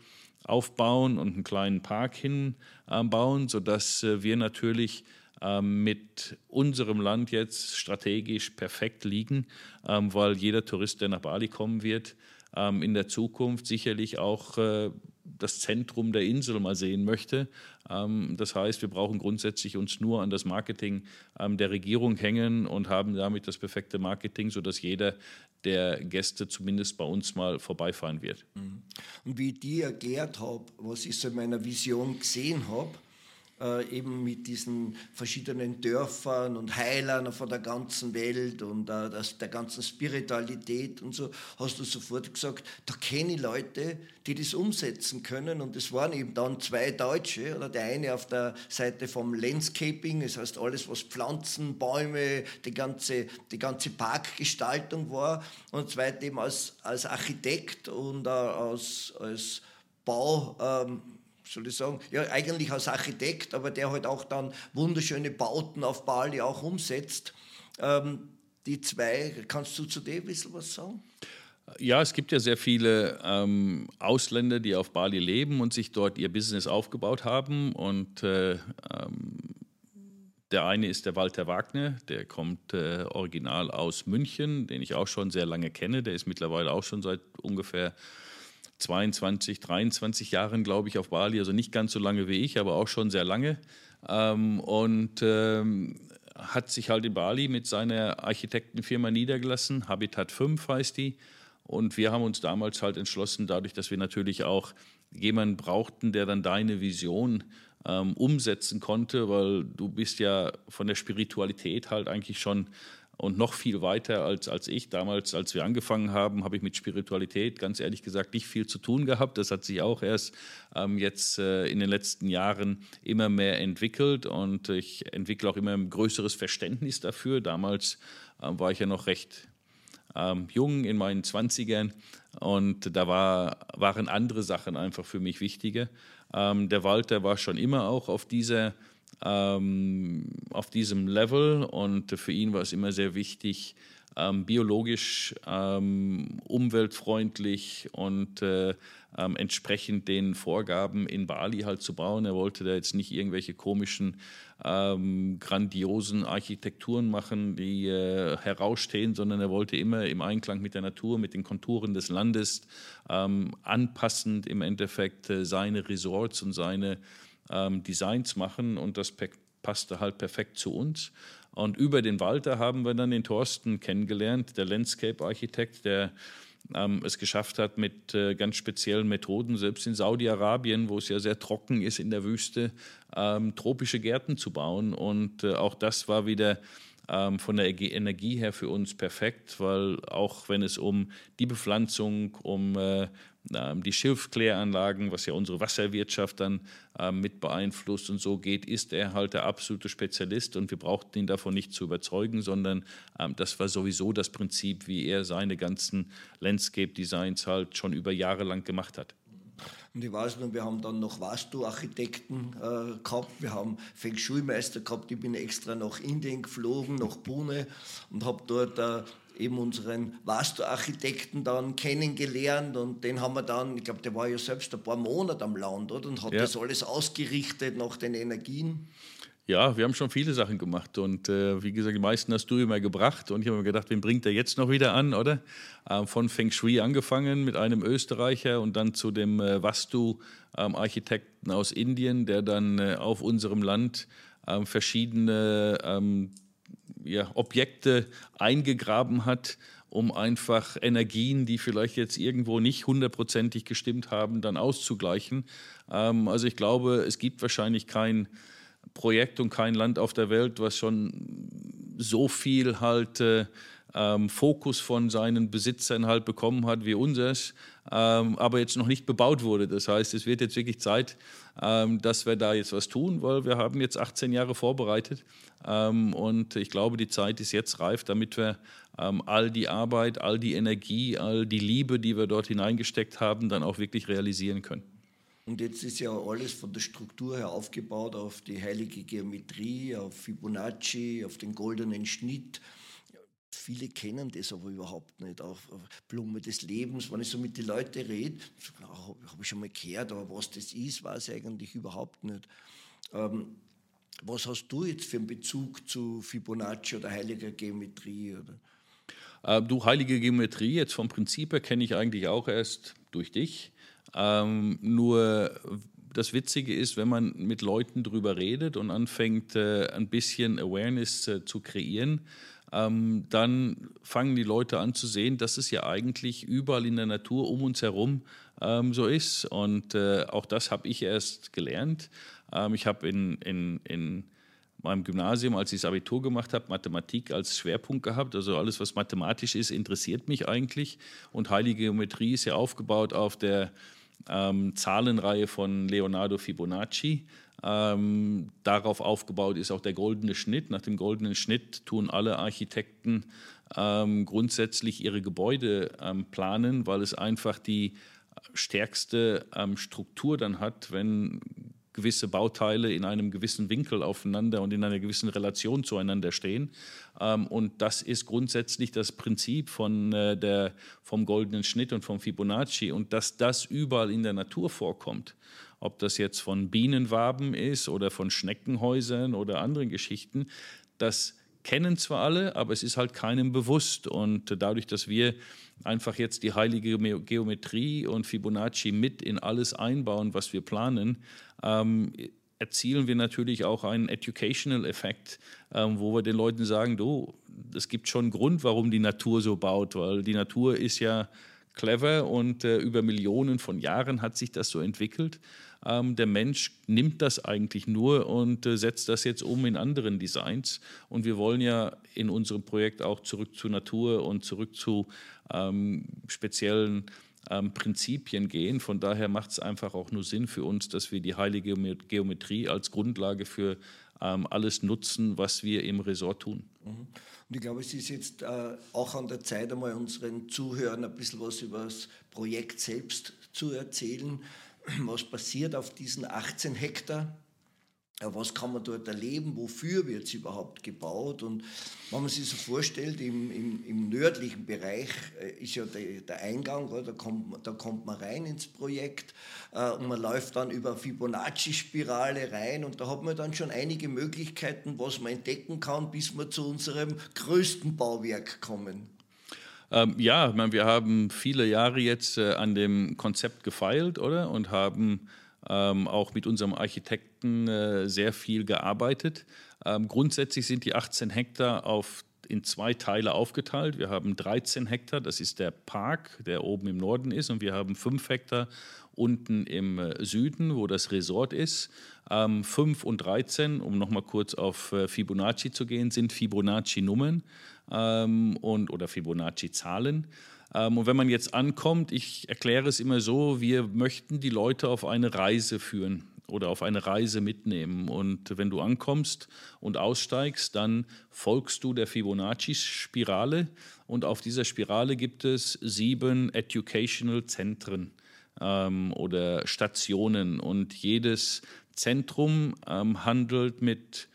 aufbauen und einen kleinen Park hinbauen, sodass äh, wir natürlich ähm, mit unserem Land jetzt strategisch perfekt liegen, ähm, weil jeder Tourist, der nach Bali kommen wird, ähm, in der Zukunft sicherlich auch äh, das Zentrum der Insel mal sehen möchte. Ähm, das heißt, wir brauchen grundsätzlich uns nur an das Marketing ähm, der Regierung hängen und haben damit das perfekte Marketing, sodass jeder der Gäste zumindest bei uns mal vorbeifahren wird. Mhm. Und wie ich dir erklärt habe, was ich so in meiner Vision gesehen habe, äh, eben mit diesen verschiedenen Dörfern und Heilern von der ganzen Welt und äh, das, der ganzen Spiritualität und so, hast du sofort gesagt, da kenne ich Leute, die das umsetzen können. Und es waren eben dann zwei Deutsche, oder der eine auf der Seite vom Landscaping, das heißt alles, was Pflanzen, Bäume, die ganze, die ganze Parkgestaltung war. Und der zweite eben als, als Architekt und äh, als, als Bau, ähm, soll ich sagen, ja eigentlich als Architekt, aber der halt auch dann wunderschöne Bauten auf Bali auch umsetzt. Ähm, die zwei, kannst du zu dem ein bisschen was sagen? Ja, es gibt ja sehr viele ähm, Ausländer, die auf Bali leben und sich dort ihr Business aufgebaut haben. Und äh, ähm, der eine ist der Walter Wagner, der kommt äh, original aus München, den ich auch schon sehr lange kenne. Der ist mittlerweile auch schon seit ungefähr 22, 23 Jahren, glaube ich, auf Bali. Also nicht ganz so lange wie ich, aber auch schon sehr lange. Ähm, und ähm, hat sich halt in Bali mit seiner Architektenfirma niedergelassen. Habitat 5 heißt die. Und wir haben uns damals halt entschlossen, dadurch, dass wir natürlich auch jemanden brauchten, der dann deine Vision ähm, umsetzen konnte, weil du bist ja von der Spiritualität halt eigentlich schon und noch viel weiter als, als ich. Damals, als wir angefangen haben, habe ich mit Spiritualität ganz ehrlich gesagt nicht viel zu tun gehabt. Das hat sich auch erst ähm, jetzt äh, in den letzten Jahren immer mehr entwickelt und ich entwickle auch immer ein größeres Verständnis dafür. Damals äh, war ich ja noch recht ähm, jung in meinen 20ern und da war, waren andere Sachen einfach für mich wichtiger. Ähm, der Walter war schon immer auch auf dieser ähm, auf diesem Level und für ihn war es immer sehr wichtig, ähm, biologisch, ähm, umweltfreundlich und äh, ähm, entsprechend den Vorgaben in Bali halt zu bauen. Er wollte da jetzt nicht irgendwelche komischen, ähm, grandiosen Architekturen machen, die äh, herausstehen, sondern er wollte immer im Einklang mit der Natur, mit den Konturen des Landes, ähm, anpassend im Endeffekt äh, seine Resorts und seine ähm, Designs machen und das passte halt perfekt zu uns. Und über den Walter haben wir dann den Thorsten kennengelernt, der Landscape-Architekt, der ähm, es geschafft hat, mit äh, ganz speziellen Methoden, selbst in Saudi-Arabien, wo es ja sehr trocken ist in der Wüste, ähm, tropische Gärten zu bauen. Und äh, auch das war wieder ähm, von der Energie her für uns perfekt, weil auch wenn es um die Bepflanzung, um äh, die Schilfkläranlagen, was ja unsere Wasserwirtschaft dann ähm, mit beeinflusst und so geht, ist er halt der absolute Spezialist und wir brauchten ihn davon nicht zu überzeugen, sondern ähm, das war sowieso das Prinzip, wie er seine ganzen Landscape-Designs halt schon über Jahre lang gemacht hat. Und ich weiß noch, wir haben dann noch Vastu-Architekten äh, gehabt, wir haben Feng Shui-Meister gehabt, ich bin extra nach Indien geflogen, nach Pune und habe dort äh, eben unseren Vastu-Architekten dann kennengelernt und den haben wir dann, ich glaube, der war ja selbst ein paar Monate am Land oder? und hat ja. das alles ausgerichtet nach den Energien. Ja, wir haben schon viele Sachen gemacht und äh, wie gesagt, die meisten hast du immer gebracht und ich habe mir gedacht, wen bringt er jetzt noch wieder an, oder? Ähm, von Feng Shui angefangen mit einem Österreicher und dann zu dem äh, Vastu-Architekten ähm, aus Indien, der dann äh, auf unserem Land ähm, verschiedene ähm, ja, Objekte eingegraben hat, um einfach Energien, die vielleicht jetzt irgendwo nicht hundertprozentig gestimmt haben, dann auszugleichen. Ähm, also ich glaube, es gibt wahrscheinlich kein Projekt und kein Land auf der Welt, was schon so viel halt äh, ähm, Fokus von seinen Besitzern halt bekommen hat wie unseres, ähm, aber jetzt noch nicht bebaut wurde. Das heißt, es wird jetzt wirklich Zeit, ähm, dass wir da jetzt was tun, weil wir haben jetzt 18 Jahre vorbereitet ähm, und ich glaube, die Zeit ist jetzt reif, damit wir ähm, all die Arbeit, all die Energie, all die Liebe, die wir dort hineingesteckt haben, dann auch wirklich realisieren können. Und jetzt ist ja alles von der Struktur her aufgebaut auf die heilige Geometrie, auf Fibonacci, auf den goldenen Schnitt. Viele kennen das aber überhaupt nicht. Auch Blume des Lebens, wenn ich so mit den Leuten rede, habe ich schon mal gehört, aber was das ist, weiß ich eigentlich überhaupt nicht. Ähm, was hast du jetzt für einen Bezug zu Fibonacci oder heiliger Geometrie? Oder? Äh, du, heilige Geometrie, jetzt vom Prinzip her kenne ich eigentlich auch erst durch dich. Ähm, nur das Witzige ist, wenn man mit Leuten drüber redet und anfängt, äh, ein bisschen Awareness äh, zu kreieren, ähm, dann fangen die Leute an zu sehen, dass es ja eigentlich überall in der Natur um uns herum ähm, so ist. Und äh, auch das habe ich erst gelernt. Ähm, ich habe in, in, in meinem Gymnasium, als ich das Abitur gemacht habe, Mathematik als Schwerpunkt gehabt. Also alles, was mathematisch ist, interessiert mich eigentlich. Und Heilige Geometrie ist ja aufgebaut auf der ähm, Zahlenreihe von Leonardo Fibonacci. Ähm, darauf aufgebaut ist auch der goldene Schnitt. Nach dem goldenen Schnitt tun alle Architekten ähm, grundsätzlich ihre Gebäude ähm, planen, weil es einfach die stärkste ähm, Struktur dann hat, wenn gewisse Bauteile in einem gewissen Winkel aufeinander und in einer gewissen Relation zueinander stehen. Ähm, und das ist grundsätzlich das Prinzip von äh, der, vom goldenen Schnitt und vom Fibonacci. Und dass das überall in der Natur vorkommt, ob das jetzt von Bienenwaben ist oder von Schneckenhäusern oder anderen Geschichten, das kennen zwar alle, aber es ist halt keinem bewusst. Und dadurch, dass wir einfach jetzt die heilige Geometrie und Fibonacci mit in alles einbauen, was wir planen, ähm, erzielen wir natürlich auch einen Educational Effekt, ähm, wo wir den Leuten sagen, du, es gibt schon einen Grund, warum die Natur so baut, weil die Natur ist ja clever und äh, über Millionen von Jahren hat sich das so entwickelt. Ähm, der Mensch nimmt das eigentlich nur und äh, setzt das jetzt um in anderen Designs. Und wir wollen ja in unserem Projekt auch zurück zur Natur und zurück zu ähm, speziellen ähm, Prinzipien gehen. Von daher macht es einfach auch nur Sinn für uns, dass wir die heilige Geometrie als Grundlage für ähm, alles nutzen, was wir im Resort tun. Mhm. Und ich glaube, es ist jetzt äh, auch an der Zeit, einmal unseren Zuhörern ein bisschen was über das Projekt selbst zu erzählen was passiert auf diesen 18 Hektar, was kann man dort erleben, wofür wird es überhaupt gebaut. Und wenn man sich so vorstellt, im, im, im nördlichen Bereich äh, ist ja der, der Eingang, da kommt, da kommt man rein ins Projekt äh, und man läuft dann über Fibonacci-Spirale rein und da hat man dann schon einige Möglichkeiten, was man entdecken kann, bis wir zu unserem größten Bauwerk kommen. Ähm, ja, ich meine, wir haben viele Jahre jetzt äh, an dem Konzept gefeilt, oder? Und haben ähm, auch mit unserem Architekten äh, sehr viel gearbeitet. Ähm, grundsätzlich sind die 18 Hektar auf in zwei Teile aufgeteilt. Wir haben 13 Hektar, das ist der Park, der oben im Norden ist, und wir haben 5 Hektar unten im äh, Süden, wo das Resort ist. Ähm, 5 und 13, um nochmal kurz auf äh, Fibonacci zu gehen, sind Fibonacci-Nummern ähm, oder Fibonacci-Zahlen. Ähm, und wenn man jetzt ankommt, ich erkläre es immer so, wir möchten die Leute auf eine Reise führen oder auf eine Reise mitnehmen. Und wenn du ankommst und aussteigst, dann folgst du der Fibonacci-Spirale. Und auf dieser Spirale gibt es sieben Educational Zentren ähm, oder Stationen. Und jedes Zentrum ähm, handelt mit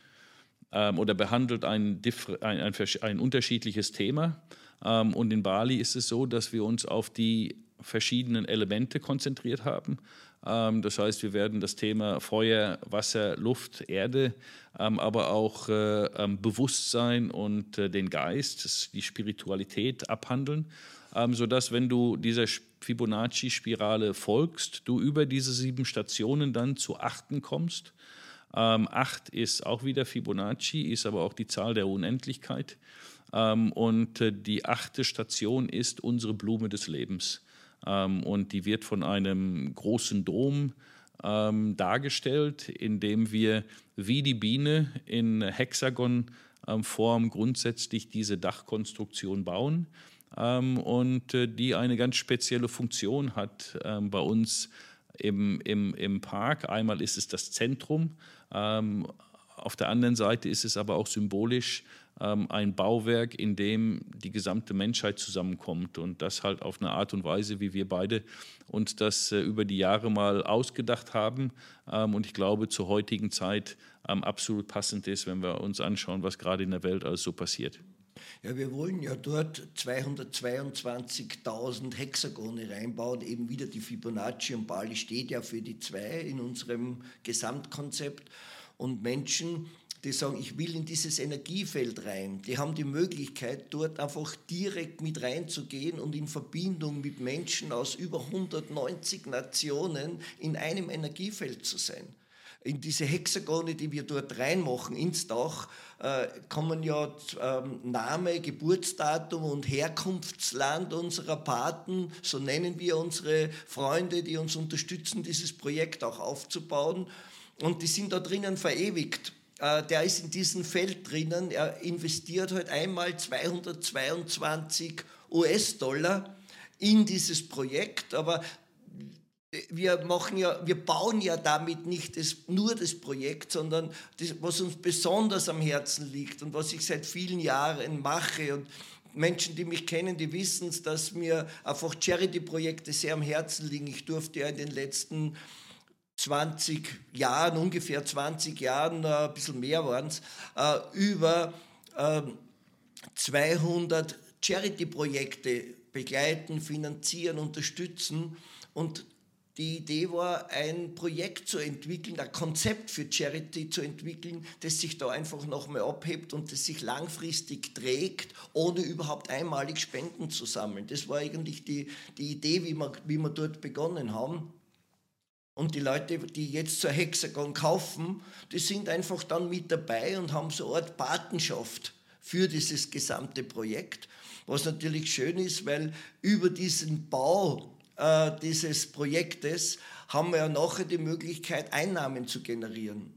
ähm, oder behandelt ein, ein, ein, ein unterschiedliches Thema. Ähm, und in Bali ist es so, dass wir uns auf die verschiedenen Elemente konzentriert haben. Ähm, das heißt, wir werden das Thema Feuer, Wasser, Luft, Erde, ähm, aber auch äh, Bewusstsein und äh, den Geist, die Spiritualität abhandeln, ähm, sodass, wenn du dieser Fibonacci-Spirale folgst, du über diese sieben Stationen dann zu achten kommst ähm, acht ist auch wieder Fibonacci, ist aber auch die Zahl der Unendlichkeit. Ähm, und äh, die achte Station ist unsere Blume des Lebens. Ähm, und die wird von einem großen Dom ähm, dargestellt, in dem wir wie die Biene in Hexagonform grundsätzlich diese Dachkonstruktion bauen. Und äh, die eine ganz spezielle Funktion hat bei uns im, im, im Park. Einmal ist es das Zentrum, auf der anderen Seite ist es aber auch symbolisch ein Bauwerk, in dem die gesamte Menschheit zusammenkommt und das halt auf eine Art und Weise, wie wir beide uns das äh, über die Jahre mal ausgedacht haben ähm, und ich glaube zur heutigen Zeit ähm, absolut passend ist, wenn wir uns anschauen, was gerade in der Welt alles so passiert. Ja, wir wollen ja dort 222.000 Hexagone reinbauen, eben wieder die Fibonacci und Bali steht ja für die zwei in unserem Gesamtkonzept. Und Menschen, die sagen, ich will in dieses Energiefeld rein, die haben die Möglichkeit, dort einfach direkt mit reinzugehen und in Verbindung mit Menschen aus über 190 Nationen in einem Energiefeld zu sein in diese Hexagone, die wir dort reinmachen ins Dach, äh, kommen ja ähm, Name, Geburtsdatum und Herkunftsland unserer Paten, so nennen wir unsere Freunde, die uns unterstützen, dieses Projekt auch aufzubauen. Und die sind da drinnen verewigt. Äh, der ist in diesem Feld drinnen, er investiert heute halt einmal 222 US-Dollar in dieses Projekt, aber wir machen ja, wir bauen ja damit nicht das, nur das Projekt, sondern das, was uns besonders am Herzen liegt und was ich seit vielen Jahren mache. Und Menschen, die mich kennen, die wissen es, dass mir einfach Charity-Projekte sehr am Herzen liegen. Ich durfte ja in den letzten 20 Jahren, ungefähr 20 Jahren, äh, ein bisschen mehr waren es, äh, über 200 ähm, Charity-Projekte begleiten, finanzieren, unterstützen. Und die Idee war, ein Projekt zu entwickeln, ein Konzept für Charity zu entwickeln, das sich da einfach nochmal abhebt und das sich langfristig trägt, ohne überhaupt einmalig Spenden zu sammeln. Das war eigentlich die, die Idee, wie wir, wie wir dort begonnen haben. Und die Leute, die jetzt ein Hexagon kaufen, die sind einfach dann mit dabei und haben so eine Art Patenschaft für dieses gesamte Projekt. Was natürlich schön ist, weil über diesen Bau äh, dieses Projektes haben wir ja nachher die Möglichkeit, Einnahmen zu generieren.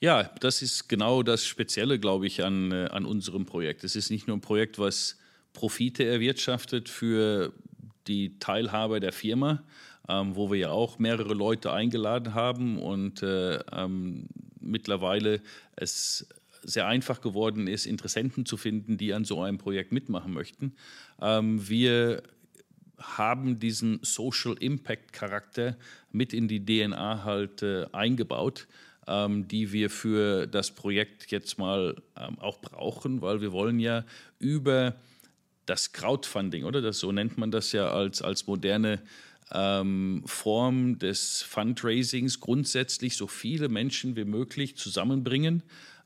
Ja, das ist genau das Spezielle, glaube ich, an, äh, an unserem Projekt. Es ist nicht nur ein Projekt, was Profite erwirtschaftet für die Teilhaber der Firma, ähm, wo wir ja auch mehrere Leute eingeladen haben und äh, ähm, mittlerweile es sehr einfach geworden ist, Interessenten zu finden, die an so einem Projekt mitmachen möchten. Ähm, wir haben diesen Social Impact Charakter mit in die DNA halt äh, eingebaut, ähm, die wir für das Projekt jetzt mal ähm, auch brauchen, weil wir wollen ja über das Crowdfunding, oder das so nennt man das ja als, als moderne ähm, Form des Fundraisings grundsätzlich so viele Menschen wie möglich zusammenbringen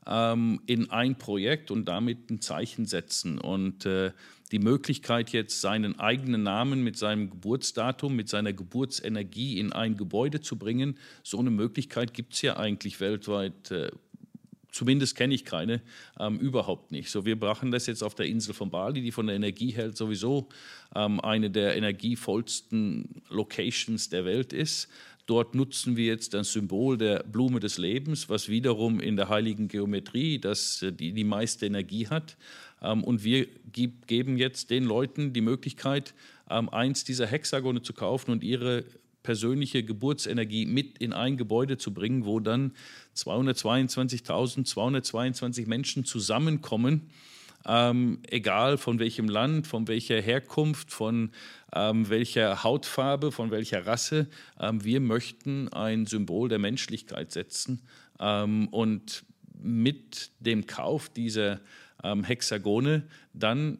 ähm, in ein Projekt und damit ein Zeichen setzen. Und äh, die Möglichkeit jetzt seinen eigenen Namen mit seinem Geburtsdatum, mit seiner Geburtsenergie in ein Gebäude zu bringen, so eine Möglichkeit gibt es ja eigentlich weltweit äh, Zumindest kenne ich keine, ähm, überhaupt nicht. So, wir machen das jetzt auf der Insel von Bali, die von der Energie hält sowieso ähm, eine der energievollsten Locations der Welt ist. Dort nutzen wir jetzt das Symbol der Blume des Lebens, was wiederum in der heiligen Geometrie das, äh, die, die meiste Energie hat. Ähm, und wir geben jetzt den Leuten die Möglichkeit, ähm, eins dieser Hexagone zu kaufen und ihre persönliche Geburtsenergie mit in ein Gebäude zu bringen, wo dann 222.222 Menschen zusammenkommen, ähm, egal von welchem Land, von welcher Herkunft, von ähm, welcher Hautfarbe, von welcher Rasse. Ähm, wir möchten ein Symbol der Menschlichkeit setzen ähm, und mit dem Kauf dieser ähm, Hexagone dann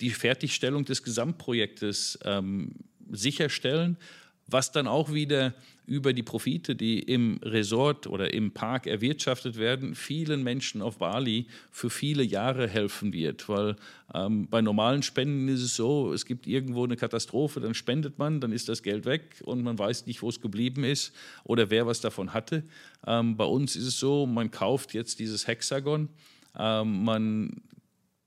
die Fertigstellung des Gesamtprojektes ähm, sicherstellen, was dann auch wieder über die Profite, die im Resort oder im Park erwirtschaftet werden, vielen Menschen auf Bali für viele Jahre helfen wird. Weil ähm, bei normalen Spenden ist es so, es gibt irgendwo eine Katastrophe, dann spendet man, dann ist das Geld weg und man weiß nicht, wo es geblieben ist oder wer was davon hatte. Ähm, bei uns ist es so, man kauft jetzt dieses Hexagon, ähm, man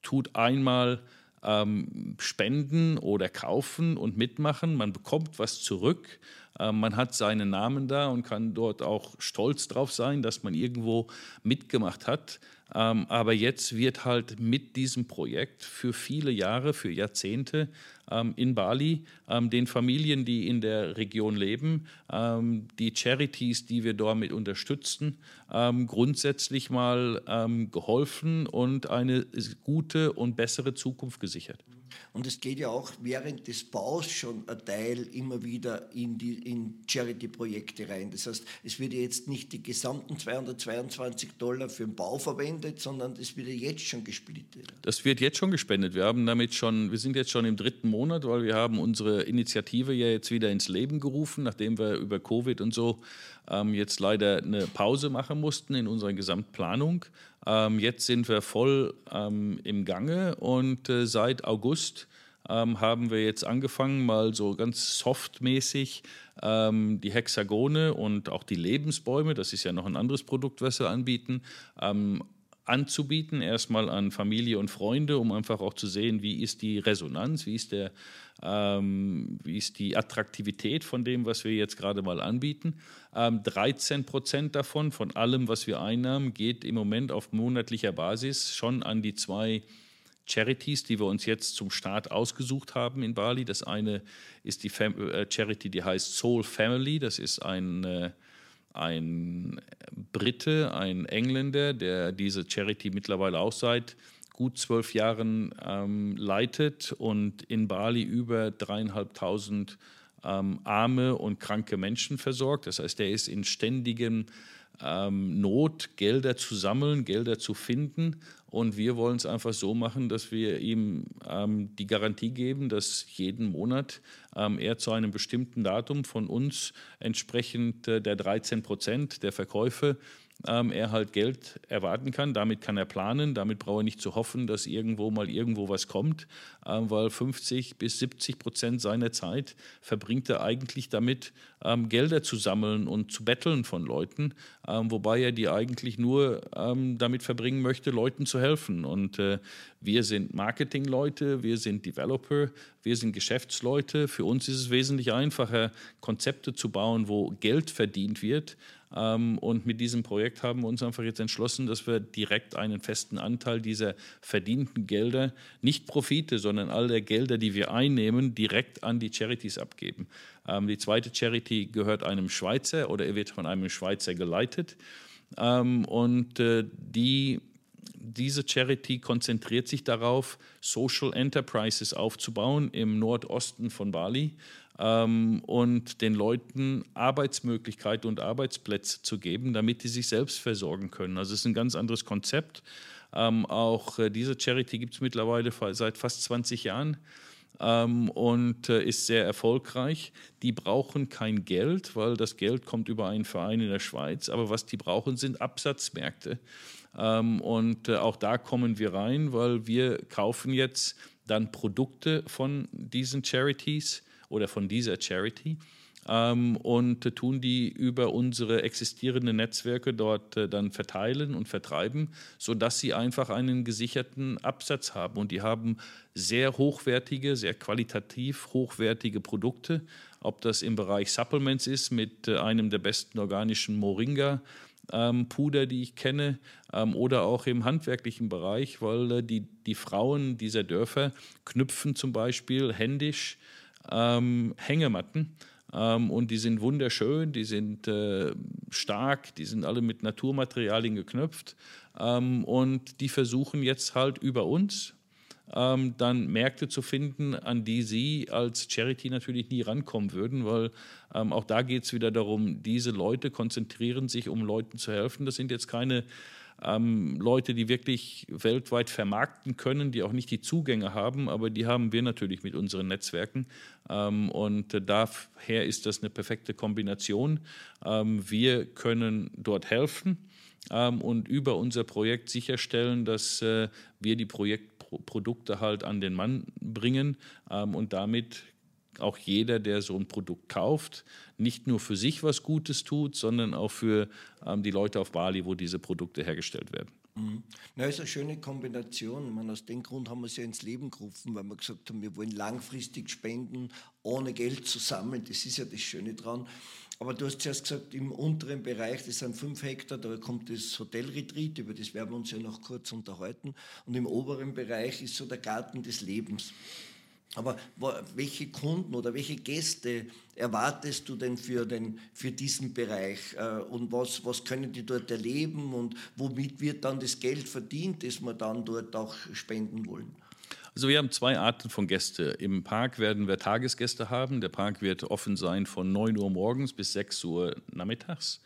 tut einmal ähm, spenden oder kaufen und mitmachen. Man bekommt was zurück. Ähm, man hat seinen Namen da und kann dort auch stolz drauf sein, dass man irgendwo mitgemacht hat. Ähm, aber jetzt wird halt mit diesem Projekt für viele Jahre, für Jahrzehnte ähm, in Bali ähm, den Familien, die in der Region leben, ähm, die Charities, die wir damit unterstützen, ähm, grundsätzlich mal ähm, geholfen und eine gute und bessere Zukunft gesichert. Und es geht ja auch während des Baus schon ein Teil immer wieder in, in Charity-Projekte rein. Das heißt, es wird jetzt nicht die gesamten 222 Dollar für den Bau verwendet, sondern es wird jetzt schon gesplittet. Das wird jetzt schon gespendet. Wir haben damit schon, wir sind jetzt schon im dritten Monat, weil wir haben unsere Initiative ja jetzt wieder ins Leben gerufen, nachdem wir über Covid und so ähm, jetzt leider eine Pause machen mussten in unserer Gesamtplanung. Ähm, jetzt sind wir voll ähm, im Gange und äh, seit August ähm, haben wir jetzt angefangen, mal so ganz softmäßig ähm, die Hexagone und auch die Lebensbäume, das ist ja noch ein anderes Produkt, was wir anbieten, ähm, anzubieten, erstmal an Familie und Freunde, um einfach auch zu sehen, wie ist die Resonanz, wie ist, der, ähm, wie ist die Attraktivität von dem, was wir jetzt gerade mal anbieten. Ähm, 13 Prozent davon, von allem, was wir einnahmen, geht im Moment auf monatlicher Basis schon an die zwei Charities, die wir uns jetzt zum Start ausgesucht haben in Bali. Das eine ist die Fam äh, Charity, die heißt Soul Family. Das ist ein äh, ein Brite, ein Engländer, der diese Charity mittlerweile auch seit gut zwölf Jahren ähm, leitet und in Bali über dreieinhalbtausend ähm, arme und kranke Menschen versorgt. Das heißt, er ist in ständigem ähm, Not, Gelder zu sammeln, Gelder zu finden. Und wir wollen es einfach so machen, dass wir ihm ähm, die Garantie geben, dass jeden Monat ähm, er zu einem bestimmten Datum von uns entsprechend äh, der 13 Prozent der Verkäufe ähm, er halt Geld erwarten kann. Damit kann er planen, damit braucht er nicht zu hoffen, dass irgendwo mal irgendwo was kommt, ähm, weil 50 bis 70 Prozent seiner Zeit verbringt er eigentlich damit, ähm, Gelder zu sammeln und zu betteln von Leuten, ähm, wobei er die eigentlich nur ähm, damit verbringen möchte, Leuten zu helfen. Und äh, wir sind Marketingleute, wir sind Developer, wir sind Geschäftsleute. Für uns ist es wesentlich einfacher, Konzepte zu bauen, wo Geld verdient wird, und mit diesem Projekt haben wir uns einfach jetzt entschlossen, dass wir direkt einen festen Anteil dieser verdienten Gelder, nicht Profite, sondern all der Gelder, die wir einnehmen, direkt an die Charities abgeben. Ähm, die zweite Charity gehört einem Schweizer oder er wird von einem Schweizer geleitet. Ähm, und äh, die diese Charity konzentriert sich darauf, Social Enterprises aufzubauen im Nordosten von Bali ähm, und den Leuten Arbeitsmöglichkeiten und Arbeitsplätze zu geben, damit die sich selbst versorgen können. Also es ist ein ganz anderes Konzept. Ähm, auch äh, diese Charity gibt es mittlerweile seit fast 20 Jahren ähm, und äh, ist sehr erfolgreich. Die brauchen kein Geld, weil das Geld kommt über einen Verein in der Schweiz. Aber was die brauchen, sind Absatzmärkte. Ähm, und äh, auch da kommen wir rein, weil wir kaufen jetzt dann Produkte von diesen Charities oder von dieser Charity ähm, und tun die über unsere existierenden Netzwerke dort äh, dann verteilen und vertreiben, sodass sie einfach einen gesicherten Absatz haben. Und die haben sehr hochwertige, sehr qualitativ hochwertige Produkte, ob das im Bereich Supplements ist mit äh, einem der besten organischen Moringa. Ähm, Puder, die ich kenne, ähm, oder auch im handwerklichen Bereich, weil äh, die, die Frauen dieser Dörfer knüpfen zum Beispiel händisch ähm, Hängematten. Ähm, und die sind wunderschön, die sind äh, stark, die sind alle mit Naturmaterialien geknüpft. Ähm, und die versuchen jetzt halt über uns ähm, dann Märkte zu finden, an die sie als Charity natürlich nie rankommen würden, weil ähm, auch da geht es wieder darum, diese Leute konzentrieren sich, um Leuten zu helfen. Das sind jetzt keine ähm, Leute, die wirklich weltweit vermarkten können, die auch nicht die Zugänge haben, aber die haben wir natürlich mit unseren Netzwerken. Ähm, und daher ist das eine perfekte Kombination. Ähm, wir können dort helfen ähm, und über unser Projekt sicherstellen, dass äh, wir die Projektprodukte halt an den Mann bringen ähm, und damit auch jeder, der so ein Produkt kauft, nicht nur für sich was Gutes tut, sondern auch für ähm, die Leute auf Bali, wo diese Produkte hergestellt werden. Mhm. Na, ist eine schöne Kombination. Meine, aus dem Grund haben wir es ja ins Leben gerufen, weil wir gesagt haben, wir wollen langfristig spenden, ohne Geld zu sammeln. Das ist ja das Schöne dran. Aber du hast zuerst gesagt, im unteren Bereich, das sind fünf Hektar, da kommt das Hotelretreat, über das werden wir uns ja noch kurz unterhalten. Und im oberen Bereich ist so der Garten des Lebens. Aber welche Kunden oder welche Gäste erwartest du denn für, den, für diesen Bereich? Äh, und was, was können die dort erleben und womit wird dann das Geld verdient, das wir dann dort auch spenden wollen? Also wir haben zwei Arten von Gäste. Im Park werden wir Tagesgäste haben. Der Park wird offen sein von 9 Uhr morgens bis 6 Uhr nachmittags.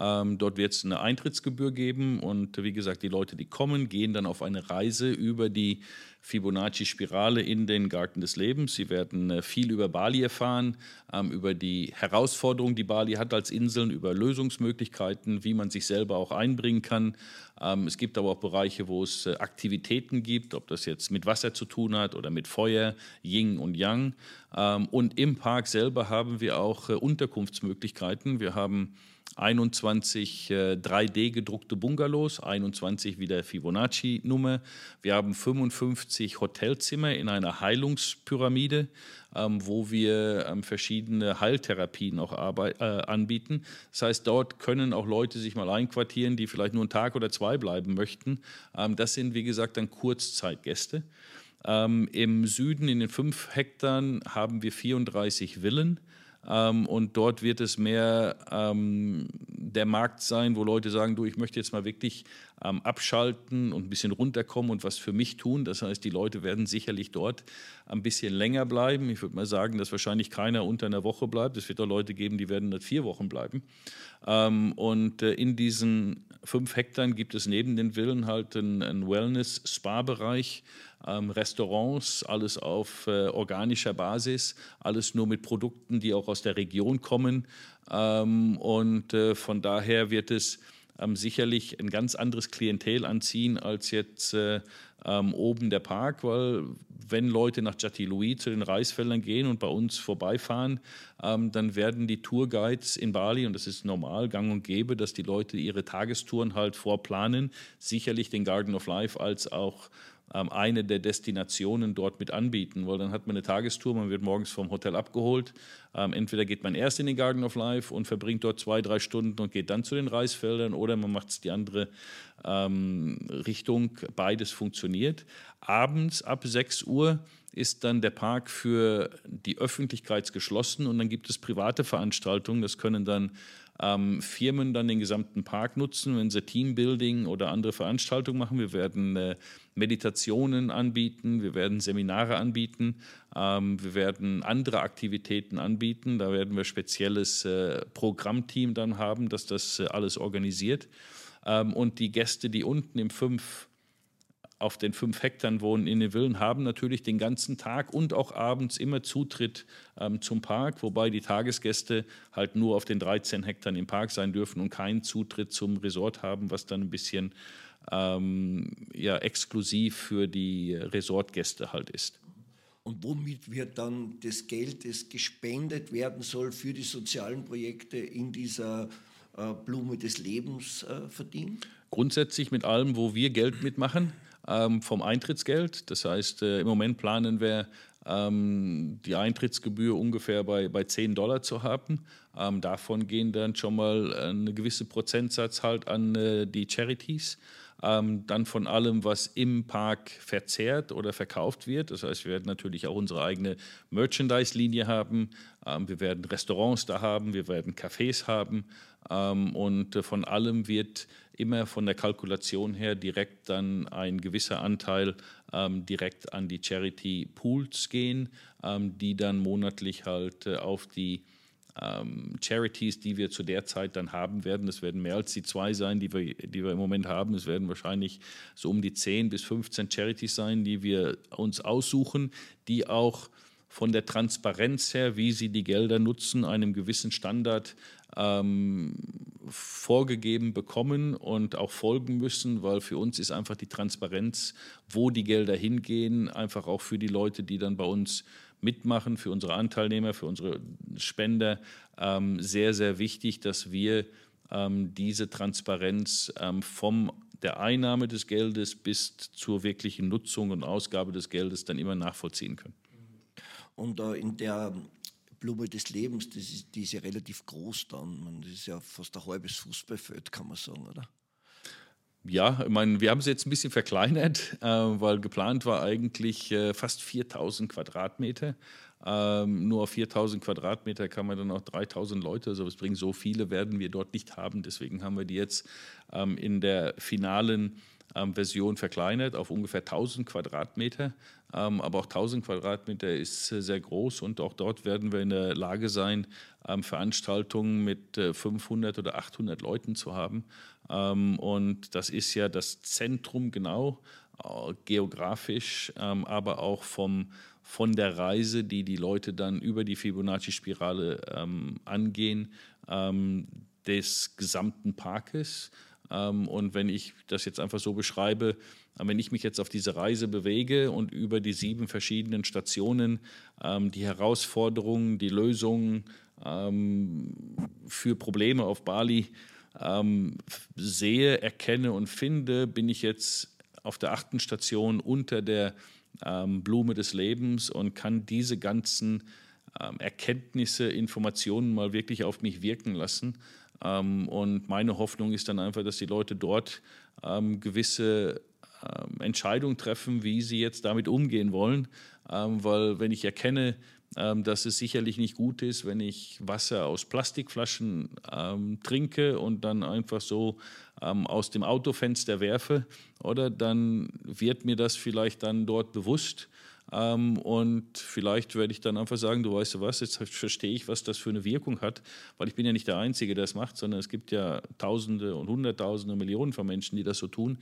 Ähm, dort wird es eine Eintrittsgebühr geben und wie gesagt, die Leute, die kommen, gehen dann auf eine Reise über die Fibonacci-Spirale in den Garten des Lebens. Sie werden äh, viel über Bali erfahren, ähm, über die Herausforderungen, die Bali hat als Inseln, über Lösungsmöglichkeiten, wie man sich selber auch einbringen kann. Ähm, es gibt aber auch Bereiche, wo es äh, Aktivitäten gibt, ob das jetzt mit Wasser zu tun hat oder mit Feuer, Yin und Yang. Ähm, und im Park selber haben wir auch äh, Unterkunftsmöglichkeiten. Wir haben 21 äh, 3D gedruckte Bungalows, 21 wieder Fibonacci-Nummer. Wir haben 55 Hotelzimmer in einer Heilungspyramide, ähm, wo wir ähm, verschiedene Heiltherapien auch arbeit, äh, anbieten. Das heißt, dort können auch Leute sich mal einquartieren, die vielleicht nur einen Tag oder zwei bleiben möchten. Ähm, das sind, wie gesagt, dann Kurzzeitgäste. Ähm, Im Süden in den fünf Hektar haben wir 34 Villen Ähm, und dort wird es mehr ähm, der Markt sein, wo Leute sagen, du, ich möchte jetzt mal wirklich ähm, abschalten und ein bisschen runterkommen und was für mich tun. Das heißt, die Leute werden sicherlich dort ein bisschen länger bleiben. Ich würde mal sagen, dass wahrscheinlich keiner unter einer Woche bleibt. Es wird auch Leute geben, die werden dort vier Wochen bleiben. Ähm, und äh, in diesen fünf Hektar gibt es neben den Villen halt einen, einen Wellness-Spa-Bereich ähm, Restaurants, alles auf äh, organischer Basis, alles nur mit Produkten, die auch aus der Region kommen. Ähm, und äh, von daher wird es ähm, sicherlich ein ganz anderes Klientel anziehen als jetzt äh, ähm, oben der Park, weil wenn Leute nach Jatilouis zu den Reisfeldern gehen und bei uns vorbeifahren, ähm, dann werden die Tourguides in Bali, und das ist normal, gang und gäbe, dass die Leute ihre Tagestouren halt vorplanen, sicherlich den Garden of Life als auch eine der Destinationen dort mit anbieten, weil dann hat man eine Tagestour, man wird morgens vom Hotel abgeholt. Ähm, entweder geht man erst in den Garden of Life und verbringt dort zwei, drei Stunden und geht dann zu den Reisfeldern oder man macht es die andere ähm, Richtung. Beides funktioniert. Abends ab 6 Uhr ist dann der Park für die Öffentlichkeit geschlossen und dann gibt es private Veranstaltungen. Das können dann ähm, Firmen dann den gesamten Park nutzen, wenn sie Teambuilding oder andere Veranstaltungen machen. Wir werden äh, Meditationen anbieten, wir werden Seminare anbieten, ähm, wir werden andere Aktivitäten anbieten. Da werden wir spezielles äh, Programmteam dann haben, das das äh, alles organisiert. Ähm, und die Gäste, die unten im fünf auf den fünf Hektar wohnen in den Villen, haben natürlich den ganzen Tag und auch abends immer Zutritt ähm, zum Park, wobei die Tagesgäste halt nur auf den 13 Hektar im Park sein dürfen und keinen Zutritt zum Resort haben, was dann ein bisschen ähm, ja, exklusiv für die Resortgäste halt ist. Und womit wird dann das Geld, das gespendet werden soll für die sozialen Projekte in dieser äh, Blume des Lebens äh, verdient? Grundsätzlich mit allem, wo wir Geld mitmachen ähm, vom Eintrittsgeld. Das heißt, äh, im Moment planen wir ähm, die Eintrittsgebühr ungefähr bei, bei 10 Dollar zu haben. Ähm, davon gehen dann schon mal eine gewisse Prozentsatz halt an äh, die Charities. Ähm, dann von allem, was im Park verzehrt oder verkauft wird. Das heißt, wir werden natürlich auch unsere eigene Merchandise-Linie haben. Ähm, wir werden Restaurants da haben, wir werden Cafés haben. Ähm, und äh, von allem wird immer von der Kalkulation her direkt dann ein gewisser Anteil ähm, direkt an die Charity Pools gehen, ähm, die dann monatlich halt äh, auf die ähm, Charities, die wir zu der Zeit dann haben werden. Es werden mehr als die zwei sein, die wir, die wir im Moment haben. Es werden wahrscheinlich so um die 10 bis 15 Charities sein, die wir uns aussuchen, die auch von der Transparenz her, wie sie die Gelder nutzen, einem gewissen Standard ähm, vorgegeben bekommen und auch folgen müssen, weil für uns ist einfach die Transparenz, wo die Gelder hingehen, einfach auch für die Leute, die dann bei uns mitmachen, für unsere Anteilnehmer, für unsere Spender ähm, sehr, sehr wichtig, dass wir ähm, diese Transparenz ähm, vom der Einnahme des Geldes bis zur wirklichen Nutzung und Ausgabe des Geldes dann immer nachvollziehen können. Und äh, in der Blume des Lebens, das ist, die ist ja relativ groß dann. Das ist ja fast ein halbes Fußballfeld, kann man sagen, oder? Ja, ich meine, wir haben es jetzt ein bisschen verkleinert, äh, weil geplant war eigentlich äh, fast 4000 Quadratmeter. Ähm, nur auf 4000 Quadratmeter kann man dann auch 3000 Leute, also es bringt so viele, werden wir dort nicht haben. Deswegen haben wir die jetzt ähm, in der finalen Version verkleinert auf ungefähr 1000 Quadratmeter. Ähm, aber auch 1000 Quadratmeter ist äh, sehr groß und auch dort werden wir in der Lage sein, ähm, Veranstaltungen mit äh, 500 oder 800 Leuten zu haben. Ähm, und das ist ja das Zentrum genau, äh, geografisch, ähm, aber auch vom, von der Reise, die die Leute dann über die Fibonacci-Spirale ähm, angehen, des gesamten Parkes. Ähm, und wenn ich das jetzt einfach so beschreibe, äh, wenn ich mich jetzt auf diese Reise bewege und über die sieben verschiedenen Stationen ähm, die Herausforderungen, die Lösungen ähm, für Probleme auf Bali sehe, erkenne und finde, bin ich jetzt auf der achten Station unter der Blume des Lebens und kann diese ganzen Erkenntnisse, Informationen mal wirklich auf mich wirken lassen und meine Hoffnung ist dann einfach, dass die Leute dort ähm, gewisse ähm, Entscheidungen treffen, wie sie jetzt damit umgehen wollen. weil wenn ich erkenne, ähm, dass es sicherlich nicht gut ist, wenn ich Wasser aus Plastikflaschen ähm, trinke und dann einfach so ähm, aus dem Autofenster werfe, oder dann wird mir das vielleicht dann dort bewusst ähm, und vielleicht werde ich dann einfach sagen, du weißt du was, jetzt verstehe ich, was das für eine Wirkung hat, weil ich bin ja nicht der Einzige, der das macht, sondern es gibt ja Tausende und Hunderttausende, Millionen von Menschen, die das so tun.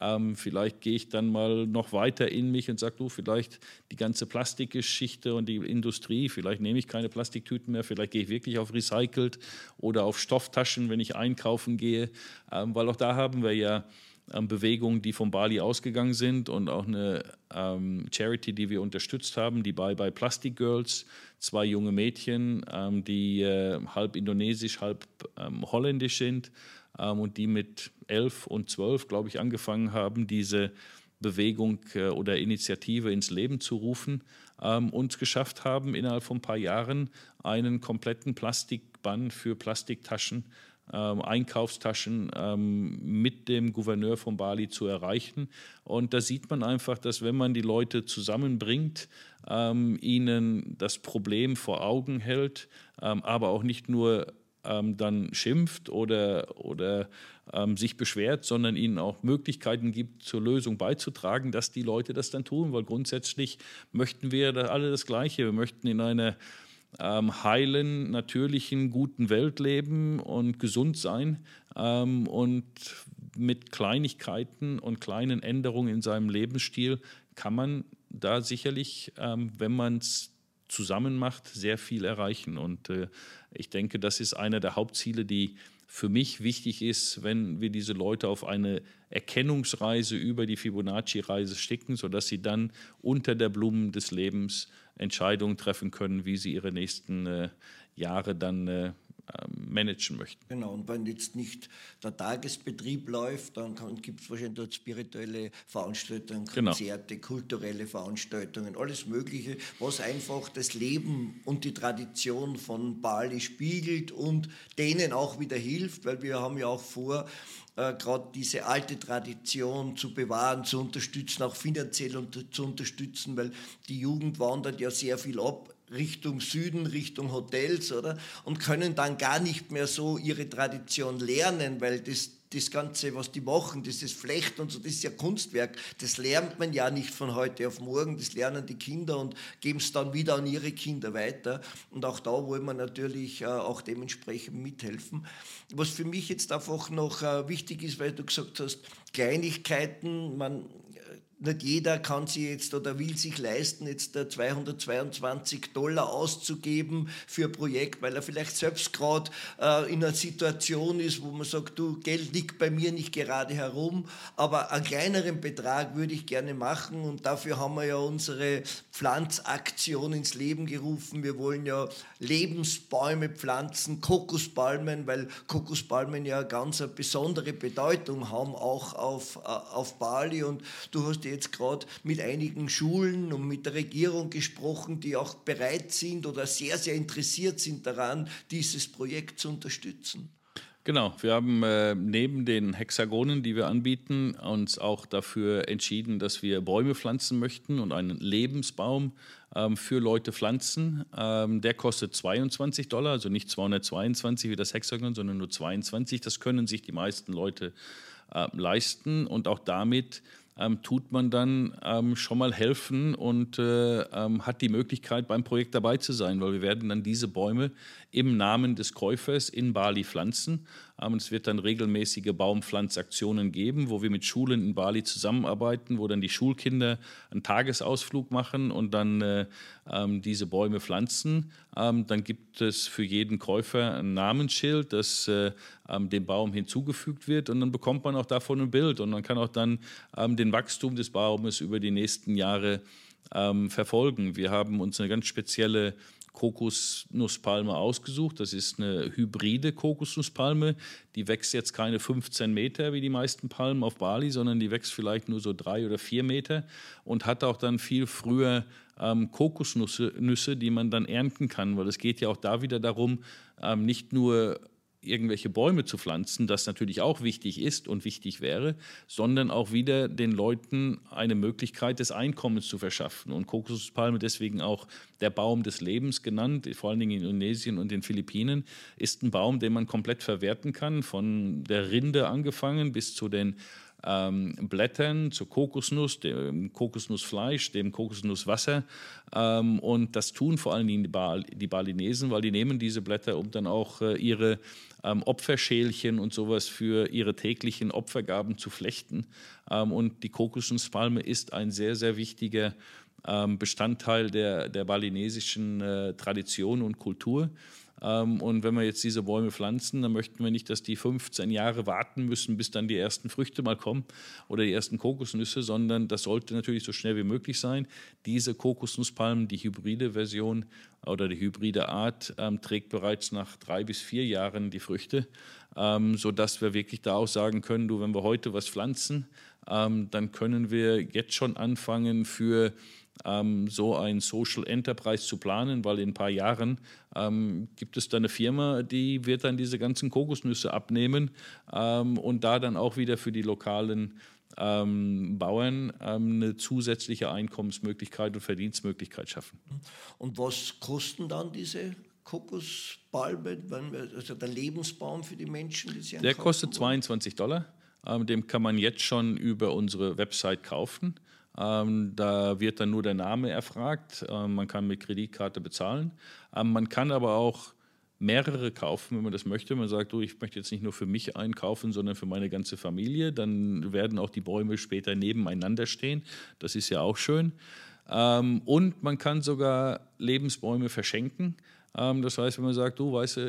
Ähm, vielleicht gehe ich dann mal noch weiter in mich und sage, du, vielleicht die ganze Plastikgeschichte und die Industrie, vielleicht nehme ich keine Plastiktüten mehr, vielleicht gehe ich wirklich auf Recycelt oder auf Stofftaschen, wenn ich einkaufen gehe, ähm, weil auch da haben wir ja ähm, Bewegungen, die von Bali ausgegangen sind und auch eine ähm, Charity, die wir unterstützt haben, die Bye Bye Plastic Girls, zwei junge Mädchen, ähm, die äh, halb indonesisch, halb ähm, holländisch sind ähm, und die mit elf und zwölf, glaube ich, angefangen haben, diese Bewegung äh, oder Initiative ins Leben zu rufen ähm, und geschafft haben, innerhalb von ein paar Jahren einen kompletten Plastikbann für Plastiktaschen ähm, Einkaufstaschen ähm, mit dem Gouverneur von Bali zu erreichen. Und da sieht man einfach, dass wenn man die Leute zusammenbringt, ähm, ihnen das Problem vor Augen hält, ähm, aber auch nicht nur ähm, dann schimpft oder, oder ähm, sich beschwert, sondern ihnen auch Möglichkeiten gibt, zur Lösung beizutragen, dass die Leute das dann tun, weil grundsätzlich möchten wir alle das Gleiche. Wir möchten in einer ähm, heilen, natürlichen, guten Welt leben und gesund sein ähm, und mit Kleinigkeiten und kleinen Änderungen in seinem Lebensstil kann man da sicherlich, ähm, wenn man es zusammen macht, sehr viel erreichen. Und äh, ich denke, das ist einer der Hauptziele, die für mich wichtig ist, wenn wir diese Leute auf eine Erkennungsreise über die Fibonacci-Reise schicken, sodass sie dann unter der Blumen des Lebens Entscheidungen treffen können, wie sie ihre nächsten äh, Jahre dann äh, managen möchten. Genau, und wenn jetzt nicht der Tagesbetrieb läuft, dann gibt es wahrscheinlich dort spirituelle Veranstaltungen, genau. Konzerte, genau. kulturelle Veranstaltungen, alles Mögliche, was einfach das Leben und die Tradition von Bali spiegelt und denen auch wieder hilft, weil wir haben ja auch vor, äh, gerade diese alte Tradition zu bewahren, zu unterstützen, auch finanziell unter, zu unterstützen, weil die Jugend wandert ja sehr viel ab Richtung Süden, Richtung Hotels, oder? Und können dann gar nicht mehr so ihre Tradition lernen, weil das das Ganze, was die machen, dieses Flecht und so, das ist ja Kunstwerk. Das lernt man ja nicht von heute auf morgen. Das lernen die Kinder und geben es dann wieder an ihre Kinder weiter. Und auch da wollen wir natürlich äh, auch dementsprechend mithelfen. Was für mich jetzt einfach noch äh, wichtig ist, weil du gesagt hast, Kleinigkeiten, man nicht jeder kann sich jetzt oder will sich leisten, jetzt 222 Dollar auszugeben für ein Projekt, weil er vielleicht selbst gerade äh, in einer Situation ist, wo man sagt, du, Geld liegt bei mir nicht gerade herum, aber einen kleineren Betrag würde ich gerne machen und dafür haben wir ja unsere Pflanzaktion ins Leben gerufen. Wir wollen ja Lebensbäume pflanzen, Kokospalmen, weil Kokospalmen ja ganz eine besondere Bedeutung haben, auch auf, äh, auf Bali und du hast jetzt gerade mit einigen Schulen und mit der Regierung gesprochen, die auch bereit sind oder sehr, sehr interessiert sind daran, dieses Projekt zu unterstützen. Genau, wir haben äh, neben den Hexagonen, die wir anbieten, uns auch dafür entschieden, dass wir Bäume pflanzen möchten und einen Lebensbaum ähm, für Leute pflanzen. Ähm, der kostet 22 Dollar, also nicht 222 wie das Hexagon, sondern nur 22. Das können sich die meisten Leute äh, leisten und auch damit ähm, tut man dann ähm, schon mal helfen und äh, ähm, hat die Möglichkeit, beim Projekt dabei zu sein, weil wir werden dann diese Bäume im Namen des Käufers in Bali pflanzen. Ähm, es wird dann regelmäßige Baumpflanzaktionen geben, wo wir mit Schulen in Bali zusammenarbeiten, wo dann die Schulkinder einen Tagesausflug machen und dann äh, ähm, diese Bäume pflanzen. Ähm, dann gibt es für jeden Käufer ein Namensschild, das äh, dem Baum hinzugefügt wird und dann bekommt man auch davon ein Bild und man kann auch dann den Wachstum des Baumes über die nächsten Jahre verfolgen. Wir haben uns eine ganz spezielle Kokosnusspalme ausgesucht. Das ist eine hybride Kokosnusspalme. Die wächst jetzt keine 15 Meter wie die meisten Palmen auf Bali, sondern die wächst vielleicht nur so drei oder vier Meter und hat auch dann viel früher ähm, Kokosnüsse, die man dann ernten kann, weil es geht ja auch da wieder darum, ähm, nicht nur irgendwelche Bäume zu pflanzen, das natürlich auch wichtig ist und wichtig wäre, sondern auch wieder den Leuten eine Möglichkeit des Einkommens zu verschaffen. Und Kokosnusspalme deswegen auch der Baum des Lebens genannt, vor allen Dingen in Indonesien und den Philippinen, ist ein Baum, den man komplett verwerten kann, von der Rinde angefangen bis zu den ähm, Blättern zur Kokosnuss, dem Kokosnussfleisch, dem Kokosnusswasser. Ähm, und das tun vor allen Dingen die, Bal die Balinesen, weil die nehmen diese Blätter, um dann auch äh, ihre ähm, Opferschälchen und sowas für ihre täglichen Opfergaben zu flechten. Ähm, und die Kokosnusspalme ist ein sehr, sehr wichtiger ähm, Bestandteil der, der balinesischen äh, Tradition und Kultur. Ähm, und wenn wir jetzt diese Bäume pflanzen, dann möchten wir nicht, dass die 15 Jahre warten müssen, bis dann die ersten Früchte mal kommen oder die ersten Kokosnüsse, sondern das sollte natürlich so schnell wie möglich sein. Diese Kokosnusspalmen, die hybride Version oder die hybride Art, ähm, trägt bereits nach drei bis vier Jahren die Früchte, ähm, sodass wir wirklich da auch sagen können, du, wenn wir heute was pflanzen, ähm, dann können wir jetzt schon anfangen für ähm, so ein Social Enterprise zu planen, weil in ein paar Jahren ähm, gibt es da eine Firma, die wird dann diese ganzen Kokosnüsse abnehmen ähm, und da dann auch wieder für die lokalen ähm, Bauern ähm, eine zusätzliche Einkommensmöglichkeit und Verdienstmöglichkeit schaffen. Und was kosten dann diese Kokospalme, also der Lebensbaum für die Menschen, die sie Der kostet 22 Dollar. Ähm, den kann man jetzt schon über unsere Website kaufen. Ähm, da wird dann nur der Name erfragt. Ähm, man kann mit Kreditkarte bezahlen. Ähm, man kann aber auch mehrere kaufen, wenn man das möchte. Man sagt, oh, ich möchte jetzt nicht nur für mich einkaufen, sondern für meine ganze Familie. Dann werden auch die Bäume später nebeneinander stehen. Das ist ja auch schön. Ähm, und man kann sogar Lebensbäume verschenken. Ähm, das heißt, wenn man sagt, du weißt,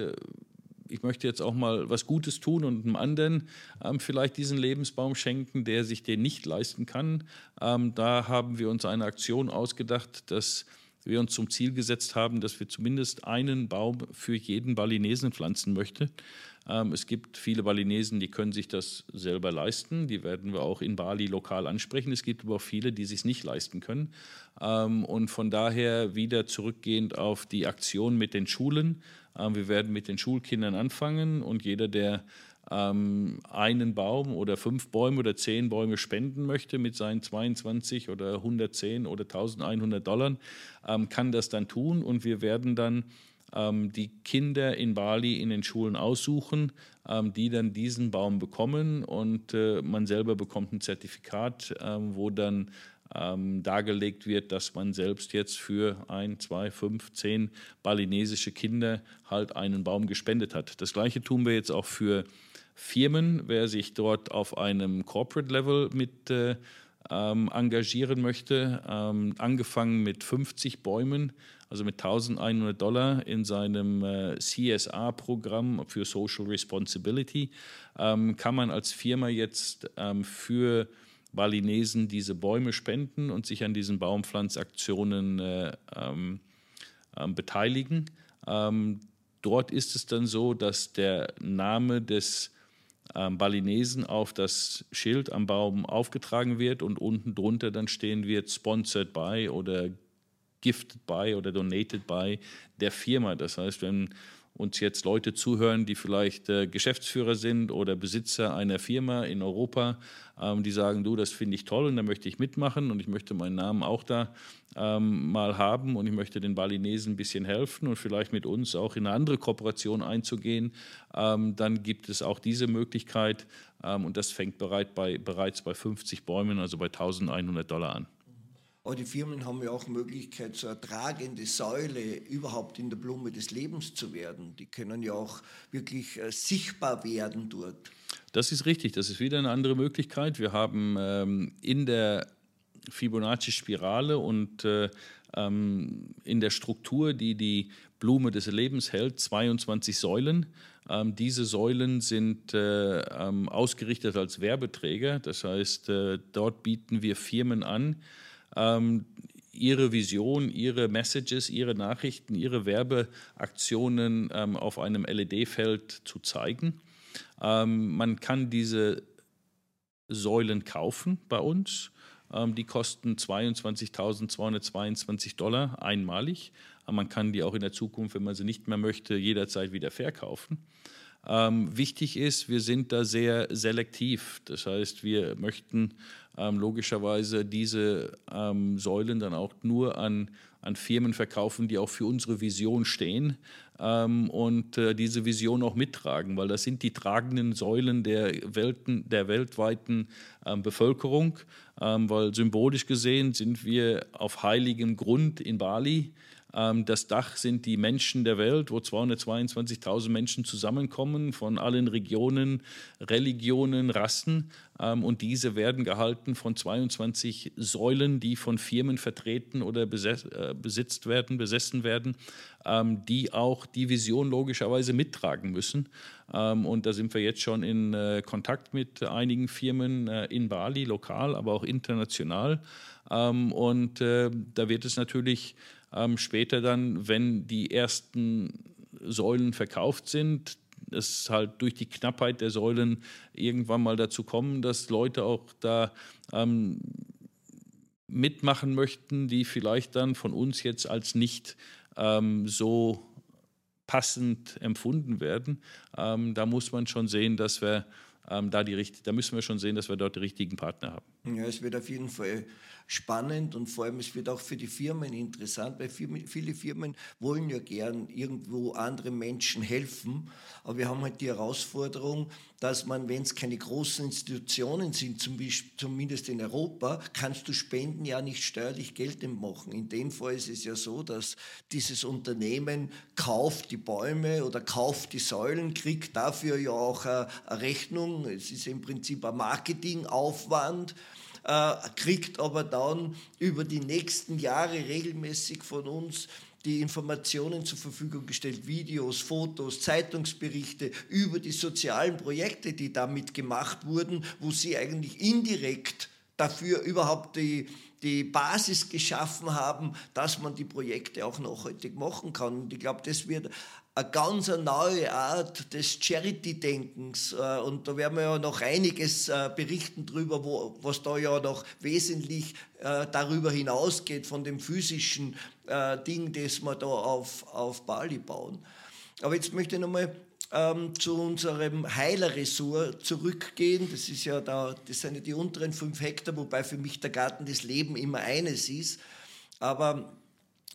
ich möchte jetzt auch mal was Gutes tun und einem anderen ähm, vielleicht diesen Lebensbaum schenken, der sich den nicht leisten kann. Ähm, da haben wir uns eine Aktion ausgedacht, dass wir uns zum Ziel gesetzt haben, dass wir zumindest einen Baum für jeden Balinesen pflanzen möchten. Ähm, es gibt viele Balinesen, die können sich das selber leisten. Die werden wir auch in Bali lokal ansprechen. Es gibt aber auch viele, die sich nicht leisten können. Ähm, und von daher wieder zurückgehend auf die Aktion mit den Schulen. Ähm, wir werden mit den Schulkindern anfangen und jeder, der einen Baum oder fünf Bäume oder zehn Bäume spenden möchte mit seinen 22 oder 110 oder 1100 Dollar, kann das dann tun. Und wir werden dann ähm, die Kinder in Bali in den Schulen aussuchen, ähm, die dann diesen Baum bekommen. Und äh, man selber bekommt ein Zertifikat, ähm, wo dann ähm, dargelegt wird, dass man selbst jetzt für ein, zwei, fünf, zehn balinesische Kinder halt einen Baum gespendet hat. Das gleiche tun wir jetzt auch für Firmen, wer sich dort auf einem Corporate Level mit äh, ähm, engagieren möchte, ähm, angefangen mit 50 Bäumen, also mit 1100 Dollar in seinem äh, CSA-Programm für Social Responsibility, ähm, kann man als Firma jetzt ähm, für Balinesen diese Bäume spenden und sich an diesen Baumpflanzaktionen äh, ähm, ähm, beteiligen. dort ist es dann so, dass der Name des ähm, Balinesen auf das Schild am Baum aufgetragen wird und unten drunter dann stehen wird Sponsored by oder Gifted by oder Donated by der Firma. Das heißt, wenn uns jetzt Leute zuhören, die vielleicht äh, Geschäftsführer sind oder Besitzer einer Firma in Europa, ähm, die sagen, du, das finde ich toll und da möchte ich mitmachen und ich möchte meinen Namen auch da ähm, mal haben und ich möchte den Balinesen ein bisschen helfen und vielleicht mit uns auch in eine andere Kooperation einzugehen, ähm, dann gibt es auch diese Möglichkeit ähm, und das fängt bereit bei, bereits bei 50 Bäumen, also bei 1100 Dollar an. Aber die Firmen haben ja auch Möglichkeit, so eine tragende Säule überhaupt in der Blume des Lebens zu werden. Die können ja auch wirklich äh, sichtbar werden dort. Das ist richtig, das ist wieder eine andere Möglichkeit. Wir haben ähm, in der Fibonacci-Spirale und äh, ähm, in der Struktur, die die Blume des Lebens hält, 22 Säulen. Ähm, diese Säulen sind äh, ähm, ausgerichtet als Werbeträger. Das heißt, äh, dort bieten wir Firmen an, ähm, ihre Vision, ihre Messages, ihre Nachrichten, ihre Werbeaktionen ähm, auf einem LED-Feld zu zeigen. Ähm, man kann diese Säulen kaufen bei uns. Ähm, die kosten 22.222 Dollar einmalig. Man kann die auch in der Zukunft, wenn man sie nicht mehr möchte, jederzeit wieder verkaufen. Ähm, wichtig ist, wir sind da sehr selektiv. Das heißt, wir möchten ähm, logischerweise diese ähm, Säulen dann auch nur an, an Firmen verkaufen, die auch für unsere Vision stehen ähm, und äh, diese Vision auch mittragen, weil das sind die tragenden Säulen der, Welten, der weltweiten ähm, Bevölkerung, ähm, weil symbolisch gesehen sind wir auf heiligem Grund in Bali. Ähm, das Dach sind die Menschen der Welt, wo 222.000 Menschen zusammenkommen von allen Regionen, Religionen, Rassen. Ähm, und diese werden gehalten von 22 Säulen, die von Firmen vertreten oder äh, besitzt werden, besessen werden, ähm, die auch die Vision logischerweise mittragen müssen. Und da sind wir jetzt schon in äh, Kontakt mit einigen Firmen äh, in Bali, lokal, aber auch international. Und da wird es natürlich ähm, später dann, wenn die ersten Säulen verkauft sind, es halt durch die Knappheit der Säulen irgendwann mal dazu kommen, dass Leute auch da ähm, mitmachen möchten, die vielleicht dann von uns jetzt als nicht ähm, so passend empfunden werden. Ähm, da muss man schon sehen, dass wir ähm, da die da müssen wir schon sehen, dass wir dort die richtigen Partner haben. Ja, es wird auf jeden Fall spannend und vor allem es wird auch für die Firmen interessant, weil viele Firmen wollen ja gern irgendwo anderen Menschen helfen, aber wir haben halt die Herausforderung, dass man, wenn es keine großen Institutionen sind, zum Beispiel, zumindest in Europa, kannst du Spenden ja nicht steuerlich geltend machen. In dem Fall ist es ja so, dass dieses Unternehmen kauft die Bäume oder kauft die Säulen, kriegt dafür ja auch eine Rechnung. Es ist im Prinzip ein Marketingaufwand äh, kriegt aber dann über die nächsten Jahre regelmäßig von uns die Informationen zur Verfügung gestellt, Videos, Fotos, Zeitungsberichte über die sozialen Projekte, die damit gemacht wurden, wo sie eigentlich indirekt dafür überhaupt die, die Basis geschaffen haben, dass man die Projekte auch nachhaltig machen kann. Und ich glaube, das wird eine ganz neue Art des Charity-Denkens. Äh, und da werden wir ja noch einiges äh, berichten darüber, was da ja noch wesentlich äh, darüber hinausgeht von dem physischen Ding, das wir da auf, auf Bali bauen. Aber jetzt möchte ich nochmal ähm, zu unserem Heilerressort zurückgehen. Das ist ja da, das sind ja die unteren fünf Hektar, wobei für mich der Garten des Lebens immer eines ist. Aber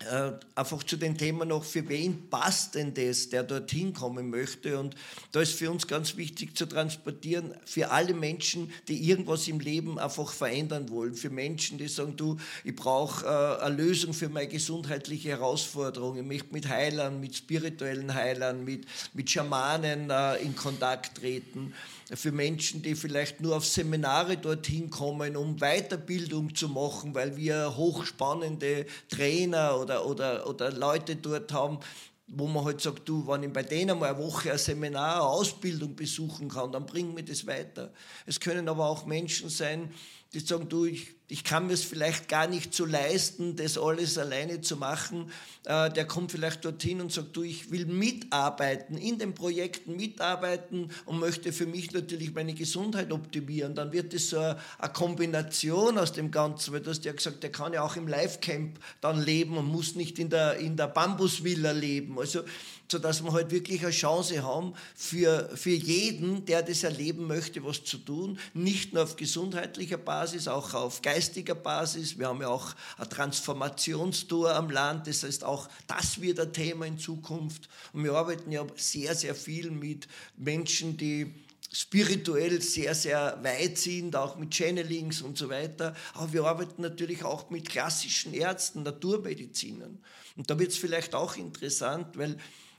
äh, einfach zu dem Thema noch, für wen passt denn das, der dorthin kommen möchte? Und da ist für uns ganz wichtig zu transportieren, für alle Menschen, die irgendwas im Leben einfach verändern wollen. Für Menschen, die sagen, du, ich brauche äh, eine Lösung für meine gesundheitliche Herausforderung. Ich möchte mit Heilern, mit spirituellen Heilern, mit, mit Schamanen äh, in Kontakt treten für Menschen, die vielleicht nur auf Seminare dorthin kommen, um Weiterbildung zu machen, weil wir hochspannende Trainer oder, oder, oder Leute dort haben, wo man halt sagt, du, wenn ich bei denen mal eine Woche ein Seminar, eine Ausbildung besuchen kann, dann bringt mir das weiter. Es können aber auch Menschen sein, die sagen, du, ich, ich kann mir es vielleicht gar nicht so leisten, das alles alleine zu machen. Äh, der kommt vielleicht dorthin und sagt, du, ich will mitarbeiten, in den Projekten mitarbeiten und möchte für mich natürlich meine Gesundheit optimieren. Dann wird es so eine, eine Kombination aus dem Ganzen, weil du hast ja gesagt, der kann ja auch im Livecamp dann leben und muss nicht in der, in der Bambusvilla leben. Also sodass wir halt wirklich eine Chance haben, für, für jeden, der das erleben möchte, was zu tun. Nicht nur auf gesundheitlicher Basis, auch auf geistiger Basis. Wir haben ja auch ein Transformationstour am Land, das heißt auch das wird ein Thema in Zukunft. Und wir arbeiten ja sehr, sehr viel mit Menschen, die spirituell sehr, sehr weit sind, auch mit Channelings und so weiter. Aber wir arbeiten natürlich auch mit klassischen Ärzten, Naturmedizinern. Und da wird es vielleicht auch interessant, weil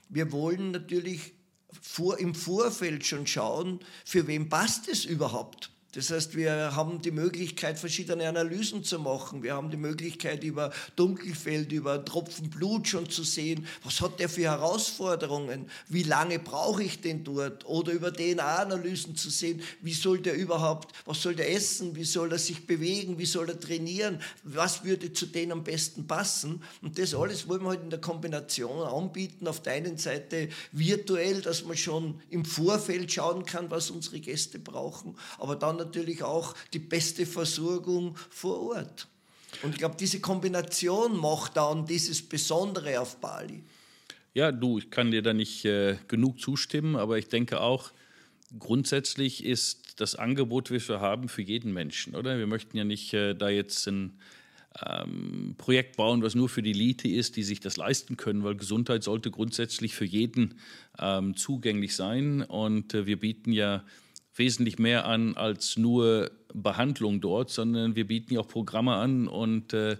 wir wollen natürlich vor, im Vorfeld schon schauen, für wen passt es überhaupt. Das heißt, wir haben die Möglichkeit, verschiedene Analysen zu machen. Wir haben die Möglichkeit, über Dunkelfeld, über Tropfen Blut schon zu sehen, was hat der für Herausforderungen, wie lange brauche ich denn dort? Oder über DNA-Analysen zu sehen, wie soll der überhaupt, was soll der essen, wie soll er sich bewegen, wie soll er trainieren, was würde zu denen am besten passen. Und das alles wollen wir halt in der Kombination anbieten. Auf der einen Seite virtuell, dass man schon im Vorfeld schauen kann, was unsere Gäste brauchen, aber dann natürlich auch die beste Versorgung vor Ort. Und ich glaube, diese Kombination macht dann dieses Besondere auf Bali. Ja, du, ich kann dir da nicht äh, genug zustimmen, aber ich denke auch, grundsätzlich ist das Angebot, das wir haben, für jeden Menschen, oder? Wir möchten ja nicht äh, da jetzt ein ähm, Projekt bauen, was nur für die Elite ist, die sich das leisten können, weil Gesundheit sollte grundsätzlich für jeden ähm, zugänglich sein. Und äh, wir bieten ja wesentlich mehr an als nur Behandlung dort, sondern wir bieten ja auch Programme an und äh,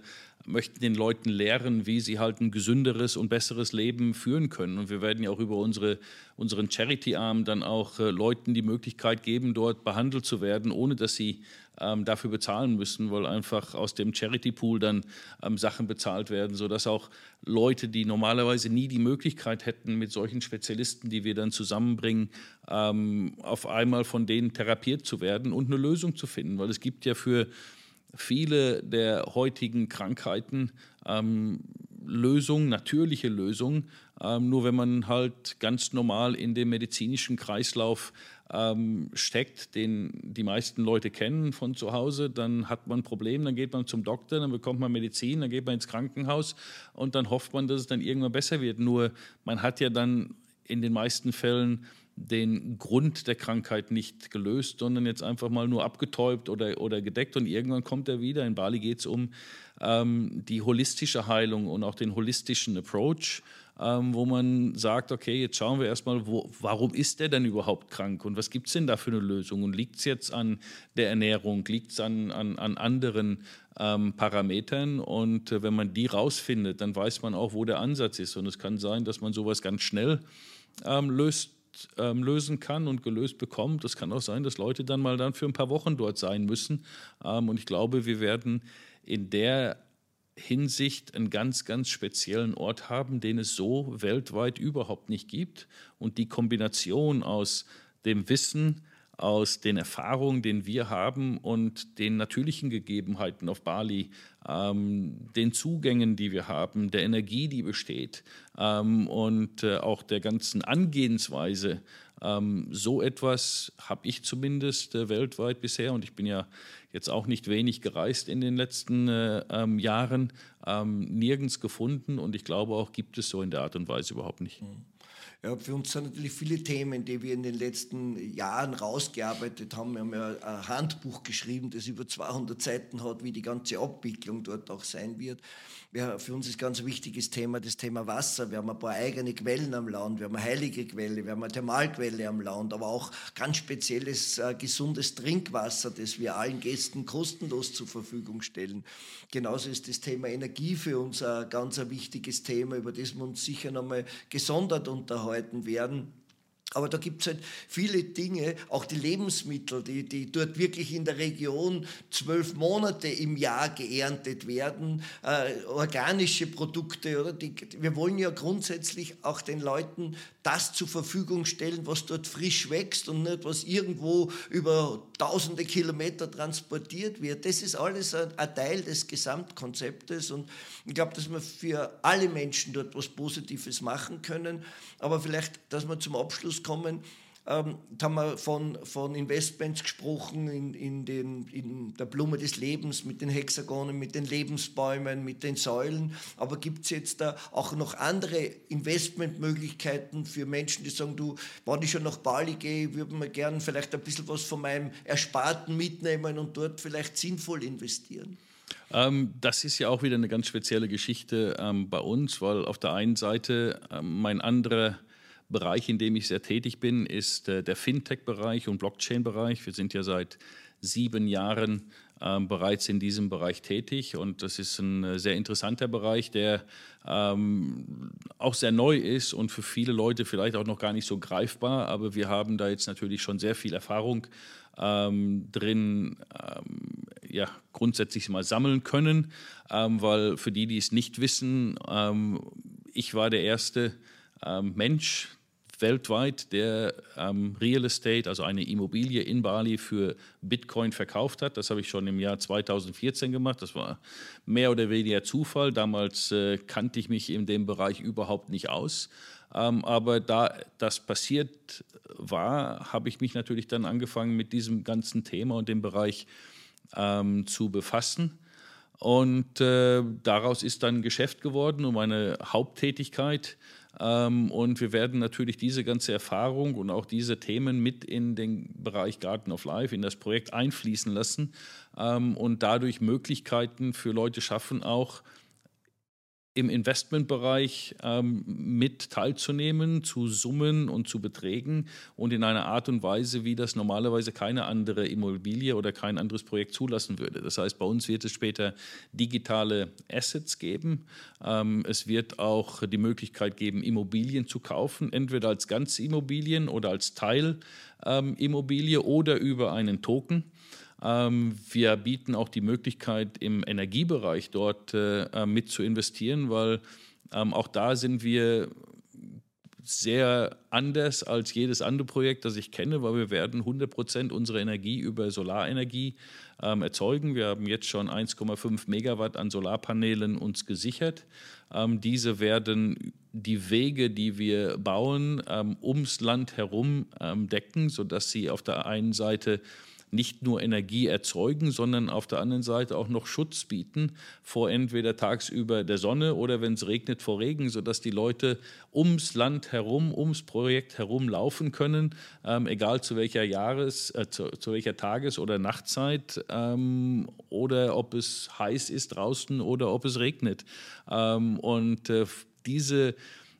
möchten den Leuten lehren, wie sie halt ein gesünderes und besseres Leben führen können. Und wir werden ja auch über unsere, unseren Charity-Arm dann auch äh, Leuten die Möglichkeit geben, dort behandelt zu werden, ohne dass sie ähm, dafür bezahlen müssen, weil einfach aus dem Charity-Pool dann ähm, Sachen bezahlt werden, sodass auch Leute, die normalerweise nie die Möglichkeit hätten, mit solchen Spezialisten, die wir dann zusammenbringen, ähm, auf einmal von denen therapiert zu werden und eine Lösung zu finden. Weil es gibt ja für viele der heutigen Krankheiten ähm, Lösungen, natürliche Lösungen. Ähm, nur wenn man halt ganz normal in dem medizinischen Kreislauf ähm, steckt, den die meisten Leute kennen von zu Hause, dann hat man ein Problem, dann geht man zum Doktor, dann bekommt man Medizin, dann geht man ins Krankenhaus und dann hofft man, dass es dann irgendwann besser wird. Nur man hat ja dann in den meisten Fällen den Grund der Krankheit nicht gelöst, sondern jetzt einfach mal nur abgetäubt oder, oder gedeckt. Und irgendwann kommt er wieder. In Bali geht es um ähm, die holistische Heilung und auch den holistischen Approach, ähm, wo man sagt, okay, jetzt schauen wir erstmal, warum ist der denn überhaupt krank? Und was gibt es denn da für eine Lösung? Und liegt es jetzt an der Ernährung, liegt es an, an, an anderen ähm, Parametern? Und äh, wenn man die rausfindet, dann weiß man auch, wo der Ansatz ist. Und es kann sein, dass man sowas ganz schnell ähm, löst ähm, lösen kann und gelöst bekommt. Es kann auch sein, dass Leute dann mal dann für ein paar Wochen dort sein müssen. Ähm, und ich glaube, wir werden in der Hinsicht einen ganz, ganz speziellen Ort haben, den es so weltweit überhaupt nicht gibt. Und die Kombination aus dem Wissen, aus den Erfahrungen, den wir haben und den natürlichen Gegebenheiten auf Bali, ähm, den Zugängen, die wir haben, der Energie, die besteht ähm, und äh, auch der ganzen Angehensweise. Ähm, so etwas habe ich zumindest äh, weltweit bisher und ich bin ja jetzt auch nicht wenig gereist in den letzten äh, ähm, Jahren, ähm, nirgends gefunden und ich glaube auch, gibt es so in der Art und Weise überhaupt nicht. Mhm. Ja, für uns sind natürlich viele Themen, die wir in den letzten Jahren rausgearbeitet haben. Wir haben ja ein Handbuch geschrieben, das über 200 Seiten hat, wie die ganze Abwicklung dort auch sein wird. Ja, für uns ist ganz ein wichtiges Thema das Thema Wasser. Wir haben ein paar eigene Quellen am Land, wir haben eine heilige Quelle, wir haben eine Thermalquelle am Land, aber auch ganz spezielles, äh, gesundes Trinkwasser, das wir allen Gästen kostenlos zur Verfügung stellen. Genauso ist das Thema Energie für uns ein ganz ein wichtiges Thema, über das wir uns sicher nochmal gesondert unterhalten werden. Aber da gibt es halt viele Dinge, auch die Lebensmittel, die, die dort wirklich in der Region zwölf Monate im Jahr geerntet werden, äh, organische Produkte. Oder? Die, wir wollen ja grundsätzlich auch den Leuten das zur Verfügung stellen, was dort frisch wächst und nicht, was irgendwo über tausende Kilometer transportiert wird. Das ist alles ein, ein Teil des Gesamtkonzeptes und ich glaube, dass wir für alle Menschen dort was Positives machen können. Aber vielleicht, dass wir zum Abschluss kommen, ähm, da haben wir von, von Investments gesprochen in, in, den, in der Blume des Lebens, mit den Hexagonen, mit den Lebensbäumen, mit den Säulen. Aber gibt es jetzt da auch noch andere Investmentmöglichkeiten für Menschen, die sagen, du, wenn ich schon nach Bali gehe, würde mir gerne vielleicht ein bisschen was von meinem Ersparten mitnehmen und dort vielleicht sinnvoll investieren? Ähm, das ist ja auch wieder eine ganz spezielle Geschichte ähm, bei uns, weil auf der einen Seite ähm, mein anderer Bereich, in dem ich sehr tätig bin, ist äh, der Fintech-Bereich und Blockchain-Bereich. Wir sind ja seit sieben Jahren ähm, bereits in diesem Bereich tätig und das ist ein äh, sehr interessanter Bereich, der ähm, auch sehr neu ist und für viele Leute vielleicht auch noch gar nicht so greifbar, aber wir haben da jetzt natürlich schon sehr viel Erfahrung ähm, drin, ähm, ja, grundsätzlich mal sammeln können, ähm, weil für die, die es nicht wissen, ähm, ich war der erste Mensch, weltweit, der ähm, Real Estate, also eine Immobilie in Bali für Bitcoin verkauft hat. Das habe ich schon im Jahr 2014 gemacht. Das war mehr oder weniger Zufall. Damals äh, kannte ich mich in dem Bereich überhaupt nicht aus. Ähm, aber da das passiert war, habe ich mich natürlich dann angefangen mit diesem ganzen Thema und dem Bereich ähm, zu befassen. Und äh, daraus ist dann Geschäft geworden und meine Haupttätigkeit und wir werden natürlich diese ganze Erfahrung und auch diese Themen mit in den Bereich Garden of Life, in das Projekt einfließen lassen ähm, und dadurch Möglichkeiten für Leute schaffen, auch im Investmentbereich ähm, mit teilzunehmen, zu Summen und zu Beträgen und in einer Art und Weise, wie das normalerweise keine andere Immobilie oder kein anderes Projekt zulassen würde. Das heißt, bei uns wird es später digitale Assets geben. Ähm, es wird auch die Möglichkeit geben, Immobilien zu kaufen, entweder als Ganzimmobilien oder als Teilimmobilie ähm, oder über einen Token. Ähm, wir bieten auch die Möglichkeit, im Energiebereich dort äh, äh, mit zu investieren, weil ähm, auch da sind wir sehr anders als jedes andere Projekt, das ich kenne, weil wir werden 100 Prozent unserer Energie über Solarenergie ähm, erzeugen. Wir haben jetzt schon 1,5 Megawatt an Solarpanelen uns gesichert. Ähm, diese werden die Wege, die wir bauen, ähm, ums Land herum ähm, decken, sodass sie auf der einen Seite nicht nur Energie erzeugen, sondern auf der anderen Seite auch noch Schutz bieten vor entweder tagsüber der Sonne oder wenn es regnet vor Regen, sodass die Leute ums Land herum, ums Projekt herum laufen können, ähm, egal zu welcher Jahres, äh, zu, zu, welcher Tages- oder Nachtzeit ähm, oder ob es heiß ist draußen oder ob es regnet. Ähm, und äh, diese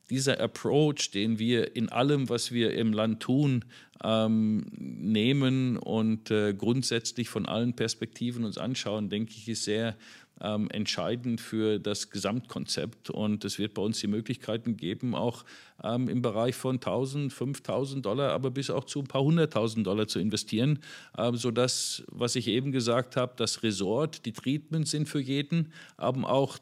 dieser Approach, den wir in allem, was wir im Land tun, ähm, nehmen und äh, grundsätzlich von allen Perspektiven uns anschauen, denke ich, ist sehr ähm, entscheidend für das Gesamtkonzept. Und es wird bei uns die Möglichkeiten geben, auch ähm, im Bereich von 1000, 5000 Dollar, aber bis auch zu ein paar hunderttausend Dollar zu investieren, äh, sodass, was ich eben gesagt habe, das Resort, die Treatments sind für jeden, aber auch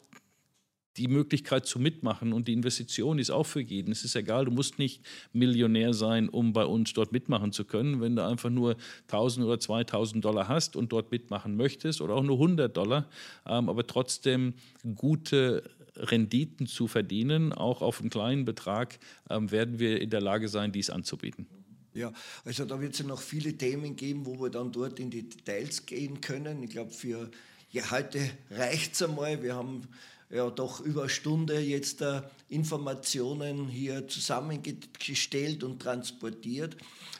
die Möglichkeit zu mitmachen und die Investition ist auch für jeden. Es ist egal, du musst nicht Millionär sein, um bei uns dort mitmachen zu können. Wenn du einfach nur 1000 oder 2000 Dollar hast und dort mitmachen möchtest oder auch nur 100 Dollar, ähm, aber trotzdem gute Renditen zu verdienen, auch auf einen kleinen Betrag, ähm, werden wir in der Lage sein, dies anzubieten. Ja, also da wird es ja noch viele Themen geben, wo wir dann dort in die Details gehen können. Ich glaube, für ja, heute reicht es einmal. Wir haben ja doch über eine Stunde jetzt äh, Informationen hier zusammengestellt und transportiert.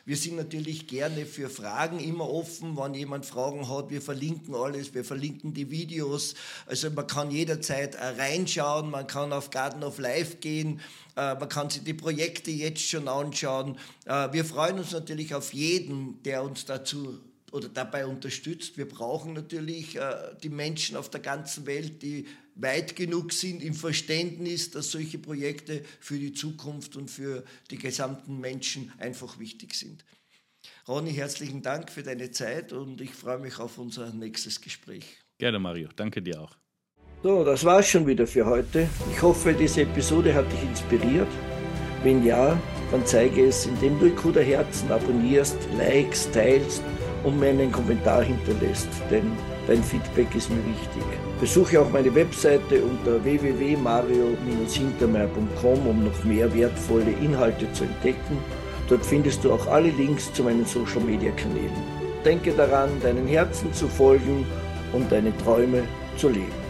Wir sind natürlich gerne für Fragen immer offen, wenn jemand Fragen hat. Wir verlinken alles, wir verlinken die Videos. Also man kann jederzeit äh, reinschauen, man kann auf Garden of Life gehen, äh, man kann sich die Projekte jetzt schon anschauen. Äh, wir freuen uns natürlich auf jeden, der uns dazu oder dabei unterstützt. Wir brauchen natürlich äh, die Menschen auf der ganzen Welt, die weit genug sind im Verständnis, dass solche Projekte für die Zukunft und für die gesamten Menschen einfach wichtig sind. Ronny, herzlichen Dank für deine Zeit und ich freue mich auf unser nächstes Gespräch. Gerne, Mario. Danke dir auch. So, das war's schon wieder für heute. Ich hoffe, diese Episode hat dich inspiriert. Wenn ja, dann zeige es, indem du Ikuda Herzen abonnierst, likest, teilst und mir einen Kommentar hinterlässt, denn dein Feedback ist mir wichtig. Besuche auch meine Webseite unter www.mario-hintermeier.com, um noch mehr wertvolle Inhalte zu entdecken. Dort findest du auch alle Links zu meinen Social Media Kanälen. Denke daran, deinen Herzen zu folgen und deine Träume zu leben.